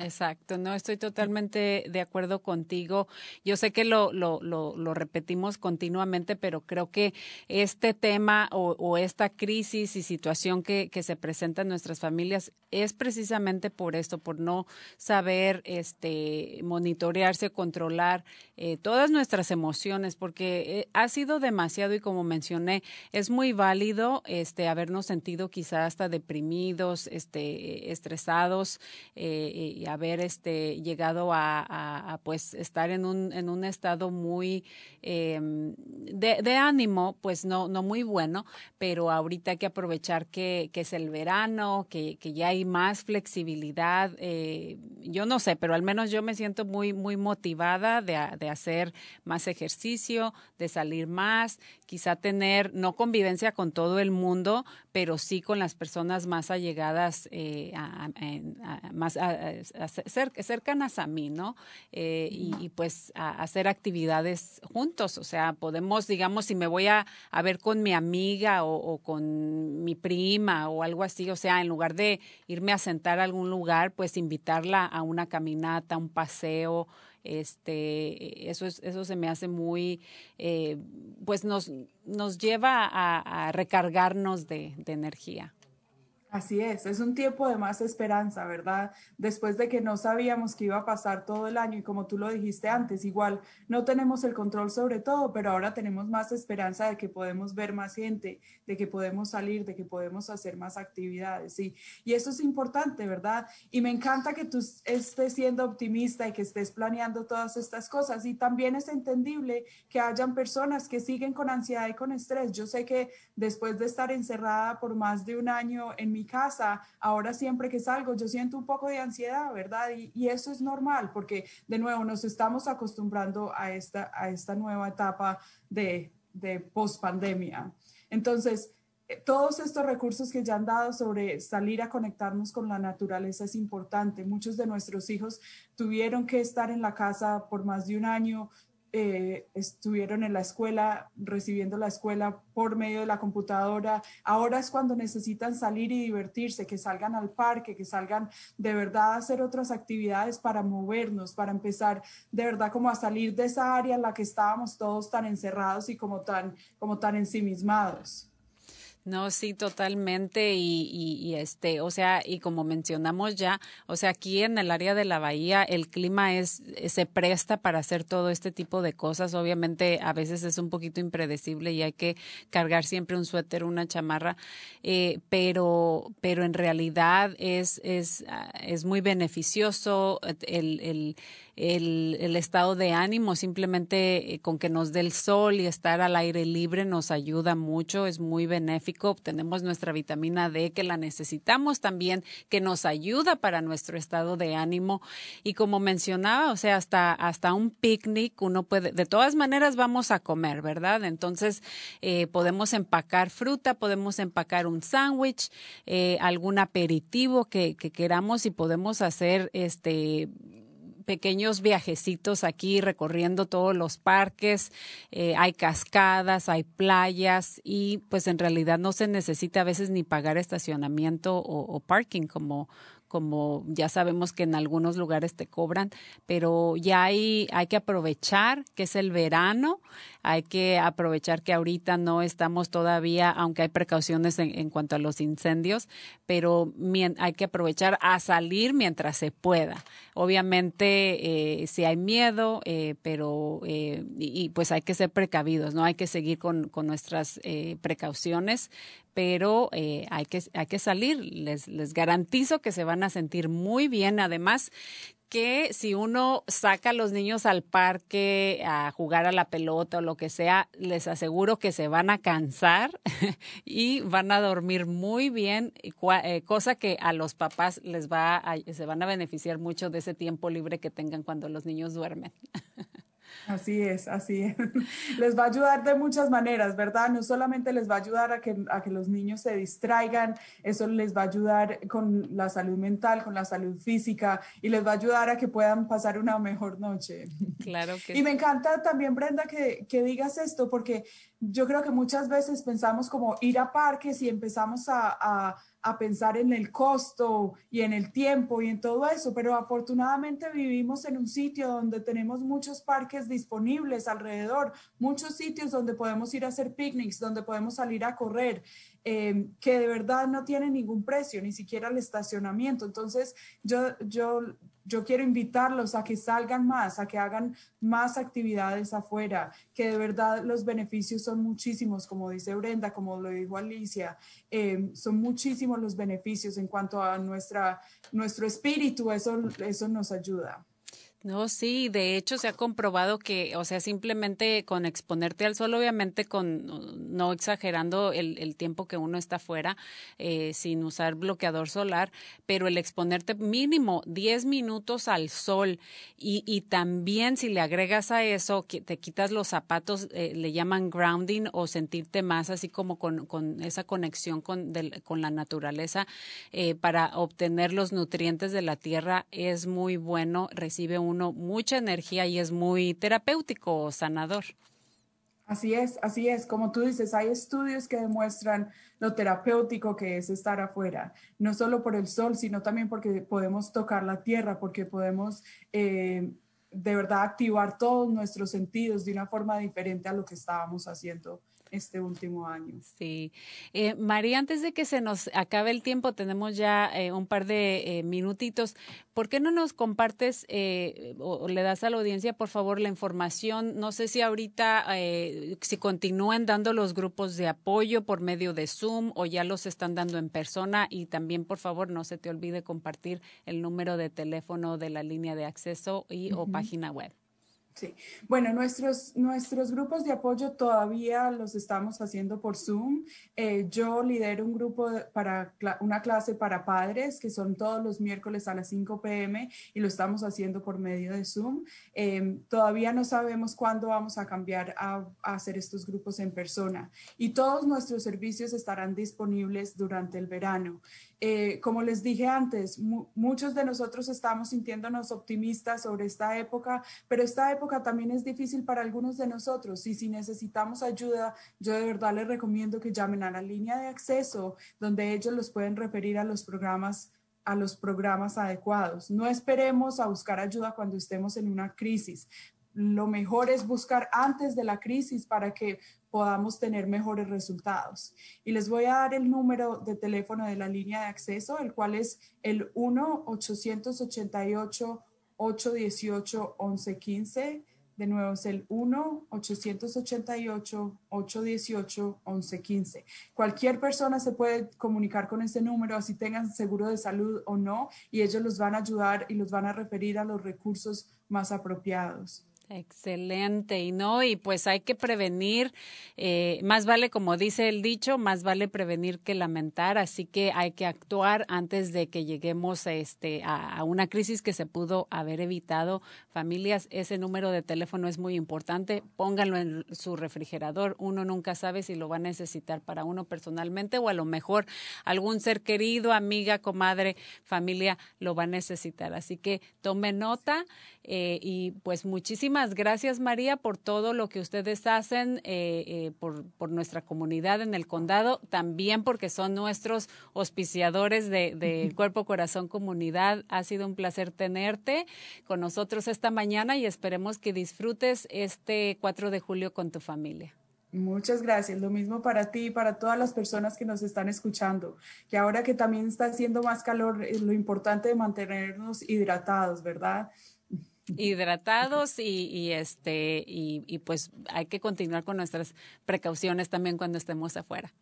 Exacto, no estoy totalmente de acuerdo contigo. Yo sé que lo, lo, lo, lo repetimos continuamente, pero creo que este tema o, o esta crisis y situación que, que, se presenta en nuestras familias es precisamente por esto, por no saber este, monitorearse, controlar eh, todas nuestras emociones, porque eh, ha sido demasiado y como mencioné, es muy válido este, habernos sentido quizás hasta deprimidos, este, estresados eh, haber este, llegado a, pues estar en un, en un estado muy em, de, ánimo, pues no, no muy bueno, pero ahorita hay que aprovechar que, que es el verano, que, que, ya hay más flexibilidad. Eh, yo no sé, pero al menos yo me siento muy, muy motivada de, de hacer más ejercicio, de salir más, quizá tener no convivencia con todo el mundo, pero sí con las personas más allegadas, eh, a, más cercanas a mí, ¿no? Eh, y, pues hacer actividades juntos, o sea, podemos, digamos, si me voy a, ver con mi amiga o, con mi prima o algo así, o sea, en lugar de irme a sentar a algún lugar, pues invitarla a una caminata, un paseo, este eso es, eso se me hace muy eh, pues nos nos lleva a, recargarnos de energía Así es, es un tiempo de más esperanza, ¿verdad? Después de que no sabíamos que iba a pasar todo el año y como tú lo dijiste antes, igual no tenemos el control sobre todo, pero ahora tenemos más esperanza de que podemos ver más gente, de que podemos salir, de que podemos hacer más actividades, sí. Y eso es importante, ¿verdad? Y me encanta que tú estés siendo optimista y que estés planeando todas estas cosas. Y también es entendible que hayan personas que siguen con ansiedad y con estrés. Yo sé que después de estar encerrada por más de un año en mi casa, ahora siempre que salgo yo siento un poco de ansiedad, ¿verdad? Y, eso es normal porque de nuevo nos estamos acostumbrando a esta, a esta nueva etapa de, de post pandemia. Entonces, eh, todos estos recursos que ya han dado sobre salir a conectarnos con la naturaleza es importante. Muchos de nuestros hijos tuvieron que estar en la casa por más de un año, eh, estuvieron en la escuela, recibiendo la escuela por medio de la computadora. Ahora es cuando necesitan salir y divertirse, que salgan al parque, que salgan de verdad a hacer otras actividades para movernos, para empezar de verdad como a salir de esa área en la que estábamos todos tan encerrados y como tan, como tan ensimismados. No, sí, totalmente. Y, y, este, o sea, y como mencionamos ya, o sea, aquí en el área de la bahía el clima es, se presta para hacer todo este tipo de cosas. Obviamente, a veces es un poquito impredecible y hay que cargar siempre un suéter, una chamarra, eh, pero, pero en realidad es, es, ah, es muy beneficioso el, el el, el estado de ánimo, simplemente eh, con que nos dé el sol y estar al aire libre nos ayuda mucho, es muy benéfico. Tenemos nuestra vitamina D que la necesitamos también, que nos ayuda para nuestro estado de ánimo. Y como mencionaba, o sea, hasta, hasta un picnic uno puede, de todas maneras vamos a comer, ¿verdad? Entonces eh, podemos empacar fruta, podemos empacar un sándwich, eh, algún aperitivo que, que queramos y podemos hacer este pequeños viajecitos aquí recorriendo todos los parques, eh, hay cascadas, hay playas y pues en realidad no se necesita a veces ni pagar estacionamiento o, o parking como, como ya sabemos que en algunos lugares te cobran, pero ya hay, hay que aprovechar que es el verano, hay que aprovechar que ahorita no estamos todavía, aunque hay precauciones en, en cuanto a los incendios, pero hay que aprovechar a salir mientras se pueda. Obviamente, eh, si hay miedo, eh, pero eh, y, pues hay que ser precavidos, ¿no? Hay que seguir con, nuestras eh, precauciones, pero eh, hay, que, hay que salir. Les, les garantizo que se van a sentir muy bien. Además, que si uno saca a los niños al parque a jugar a la pelota o lo que sea, les aseguro que se van a cansar y van a dormir muy bien, eh, cosa que a los papás les va a, se van a beneficiar mucho de ese tiempo libre que tengan cuando los niños duermen. Así es, así es. Les va a ayudar de muchas maneras, ¿verdad? No solamente les va a ayudar a que, a que los niños se distraigan, eso les va a ayudar con la salud mental, con la salud física y les va a ayudar a que puedan pasar una mejor noche. Claro que Y me encanta también, Brenda, que, que digas esto, porque yo creo que muchas veces pensamos como ir a parques y empezamos a, a, a, pensar en el costo y en el tiempo y en todo eso, pero afortunadamente vivimos en un sitio donde tenemos muchos parques disponibles alrededor, muchos sitios donde podemos ir a hacer picnics, donde podemos salir a correr, eh, que de verdad no tienen ningún precio, ni siquiera el estacionamiento. Entonces, yo, yo yo quiero invitarlos a que salgan más, a que hagan más actividades afuera, que de verdad los beneficios son muchísimos, como dice Brenda, como lo dijo Alicia, eh, son muchísimos los beneficios en cuanto a nuestra, nuestro espíritu, eso, eso nos ayuda. No, sí, de hecho se ha comprobado que, o sea, simplemente con exponerte al sol, obviamente con, no exagerando el, el tiempo que uno está fuera, eh, sin usar bloqueador solar, pero el exponerte mínimo 10 minutos al sol y, y también si le agregas a eso, que te quitas los zapatos, eh, le llaman grounding o sentirte más así como con, esa conexión con, del, con la naturaleza eh, para obtener los nutrientes de la tierra es muy bueno, recibe un uno mucha energía y es muy terapéutico, sanador. Así es, así es. Como tú dices, hay estudios que demuestran lo terapéutico que es estar afuera, no solo por el sol, sino también porque podemos tocar la tierra, porque podemos eh, de verdad activar todos nuestros sentidos de una forma diferente a lo que estábamos haciendo este último año. Sí. Eh, María, antes de que se nos acabe el tiempo, tenemos ya eh, un par de eh, minutitos. ¿Por qué no nos compartes eh, o, o, le das a la audiencia, por favor, la información? No sé si ahorita, eh, si continúan dando los grupos de apoyo por medio de Zoom o ya los están dando en persona. Y también, por favor, no se te olvide compartir el número de teléfono de la línea de acceso y uh -huh. o página web. Sí, bueno, nuestros, nuestros grupos de apoyo todavía los estamos haciendo por Zoom. Eh, yo lidero un grupo para una clase para padres que son todos los miércoles a las 5 pm y lo estamos haciendo por medio de Zoom. Eh, todavía no sabemos cuándo vamos a cambiar a, hacer estos grupos en persona y todos nuestros servicios estarán disponibles durante el verano. Eh, como les dije antes, mu muchos de nosotros estamos sintiéndonos optimistas sobre esta época, pero esta época también es difícil para algunos de nosotros y si necesitamos ayuda, yo de verdad les recomiendo que llamen a la línea de acceso donde ellos los pueden referir a los programas a los programas adecuados. No esperemos a buscar ayuda cuando estemos en una crisis. Lo mejor es buscar antes de la crisis para que podamos tener mejores resultados. Y les voy a dar el número de teléfono de la línea de acceso, el cual es el 1-888-818-1115. De nuevo es el 1-888-818-1115. Cualquier persona se puede comunicar con ese número, así tengan seguro de salud o no, y ellos los van a ayudar y los van a referir a los recursos más apropiados. Excelente, y no, y pues hay que prevenir, eh, más vale, como dice el dicho, más vale prevenir que lamentar, así que hay que actuar antes de que lleguemos a, este, a, una crisis que se pudo haber evitado. Familias, ese número de teléfono es muy importante, pónganlo en su refrigerador, uno nunca sabe si lo va a necesitar para uno personalmente o a lo mejor algún ser querido, amiga, comadre, familia lo va a necesitar, así que tome nota eh, y pues muchísimas gracias María por todo lo que ustedes hacen eh, eh, por, por, nuestra comunidad en el condado, también porque son nuestros auspiciadores del de, Cuerpo Corazón Comunidad. Ha sido un placer tenerte con nosotros esta mañana y esperemos que disfrutes este 4 de julio con tu familia. Muchas gracias. Lo mismo para ti y para todas las personas que nos están escuchando. Que ahora que también está haciendo más calor, es lo importante de mantenernos hidratados, ¿verdad? Hidratados y, este y, y, pues hay que continuar con nuestras precauciones también cuando estemos afuera.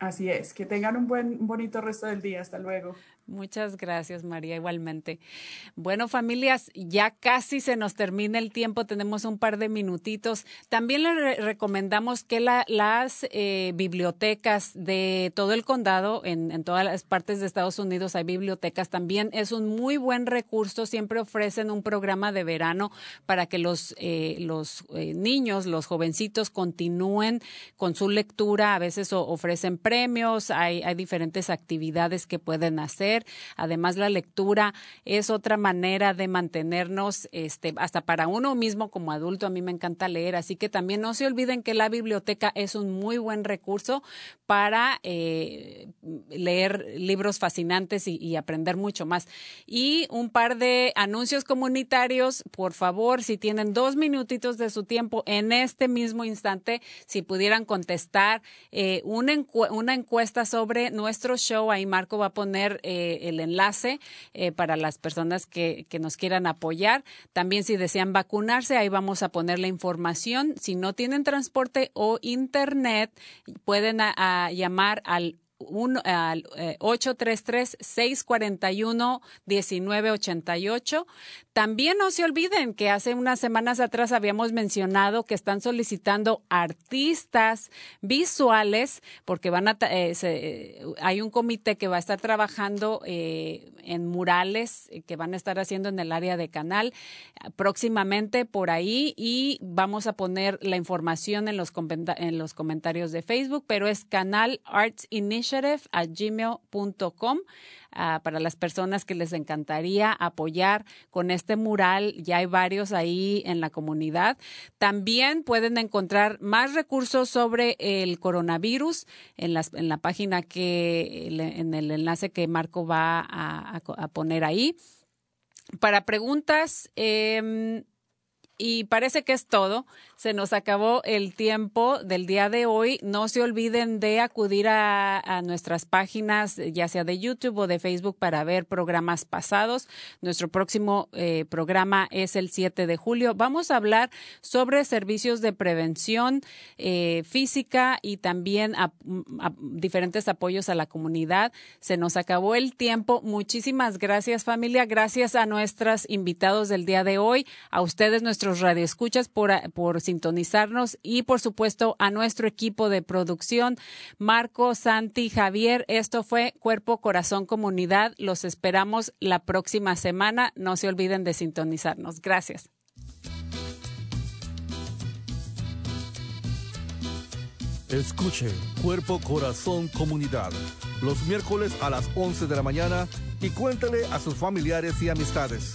Así es, que tengan un buen bonito resto del día. Hasta luego. Muchas gracias, María, igualmente. Bueno, familias, ya casi se nos termina el tiempo, tenemos un par de minutitos. También les recomendamos que las eh, bibliotecas de todo el condado, en, todas las partes de Estados Unidos hay bibliotecas, también es un muy buen recurso, siempre ofrecen un programa de verano para que los, eh, los eh, niños, los jovencitos continúen con su lectura, a veces ofrecen premios, hay, hay diferentes actividades que pueden hacer Además, la lectura es otra manera de mantenernos, este, hasta para uno mismo como adulto, a mí me encanta leer, así que también no se olviden que la biblioteca es un muy buen recurso para eh, leer libros fascinantes y, aprender mucho más. Y un par de anuncios comunitarios, por favor, si tienen dos minutitos de su tiempo en este mismo instante, si pudieran contestar eh, una, encuesta sobre nuestro show, ahí Marco va a poner eh, el enlace eh, para las personas que, que, nos quieran apoyar. También si desean vacunarse, ahí vamos a poner la información. Si no tienen transporte o internet, pueden llamar al al 833-641-1988. Eh, También no se olviden que hace unas semanas atrás habíamos mencionado que están solicitando artistas visuales porque van a, eh, hay un comité que va a estar trabajando eh, en murales que van a estar haciendo en el área de canal próximamente por ahí y vamos a poner la información en los, en los comentarios de Facebook, pero es Canal Arts Initiative a gmail.com. Ah, para las personas que les encantaría apoyar con este mural. Ya hay varios ahí en la comunidad. También pueden encontrar más recursos sobre el coronavirus en, en la página que, en el enlace que Marco va a, poner ahí. Para preguntas, eh, y parece que es todo. Se nos acabó el tiempo del día de hoy. No se olviden de acudir a, nuestras páginas, ya sea de YouTube o de Facebook, para ver programas pasados. Nuestro próximo eh, programa es el 7 de julio. Vamos a hablar sobre servicios de prevención eh, física y también diferentes apoyos a la comunidad. Se nos acabó el tiempo. Muchísimas gracias familia. Gracias a nuestros invitados del día de hoy, a ustedes, nuestros radioescuchas por, por sintonizarnos y por supuesto a nuestro equipo de producción, Marco, Santi, Javier. Esto fue Cuerpo, Corazón, Comunidad. Los esperamos la próxima semana. No se olviden de sintonizarnos. Gracias. Escuche Cuerpo, Corazón, Comunidad los miércoles a las 11 de la mañana y cuéntale a sus familiares y amistades.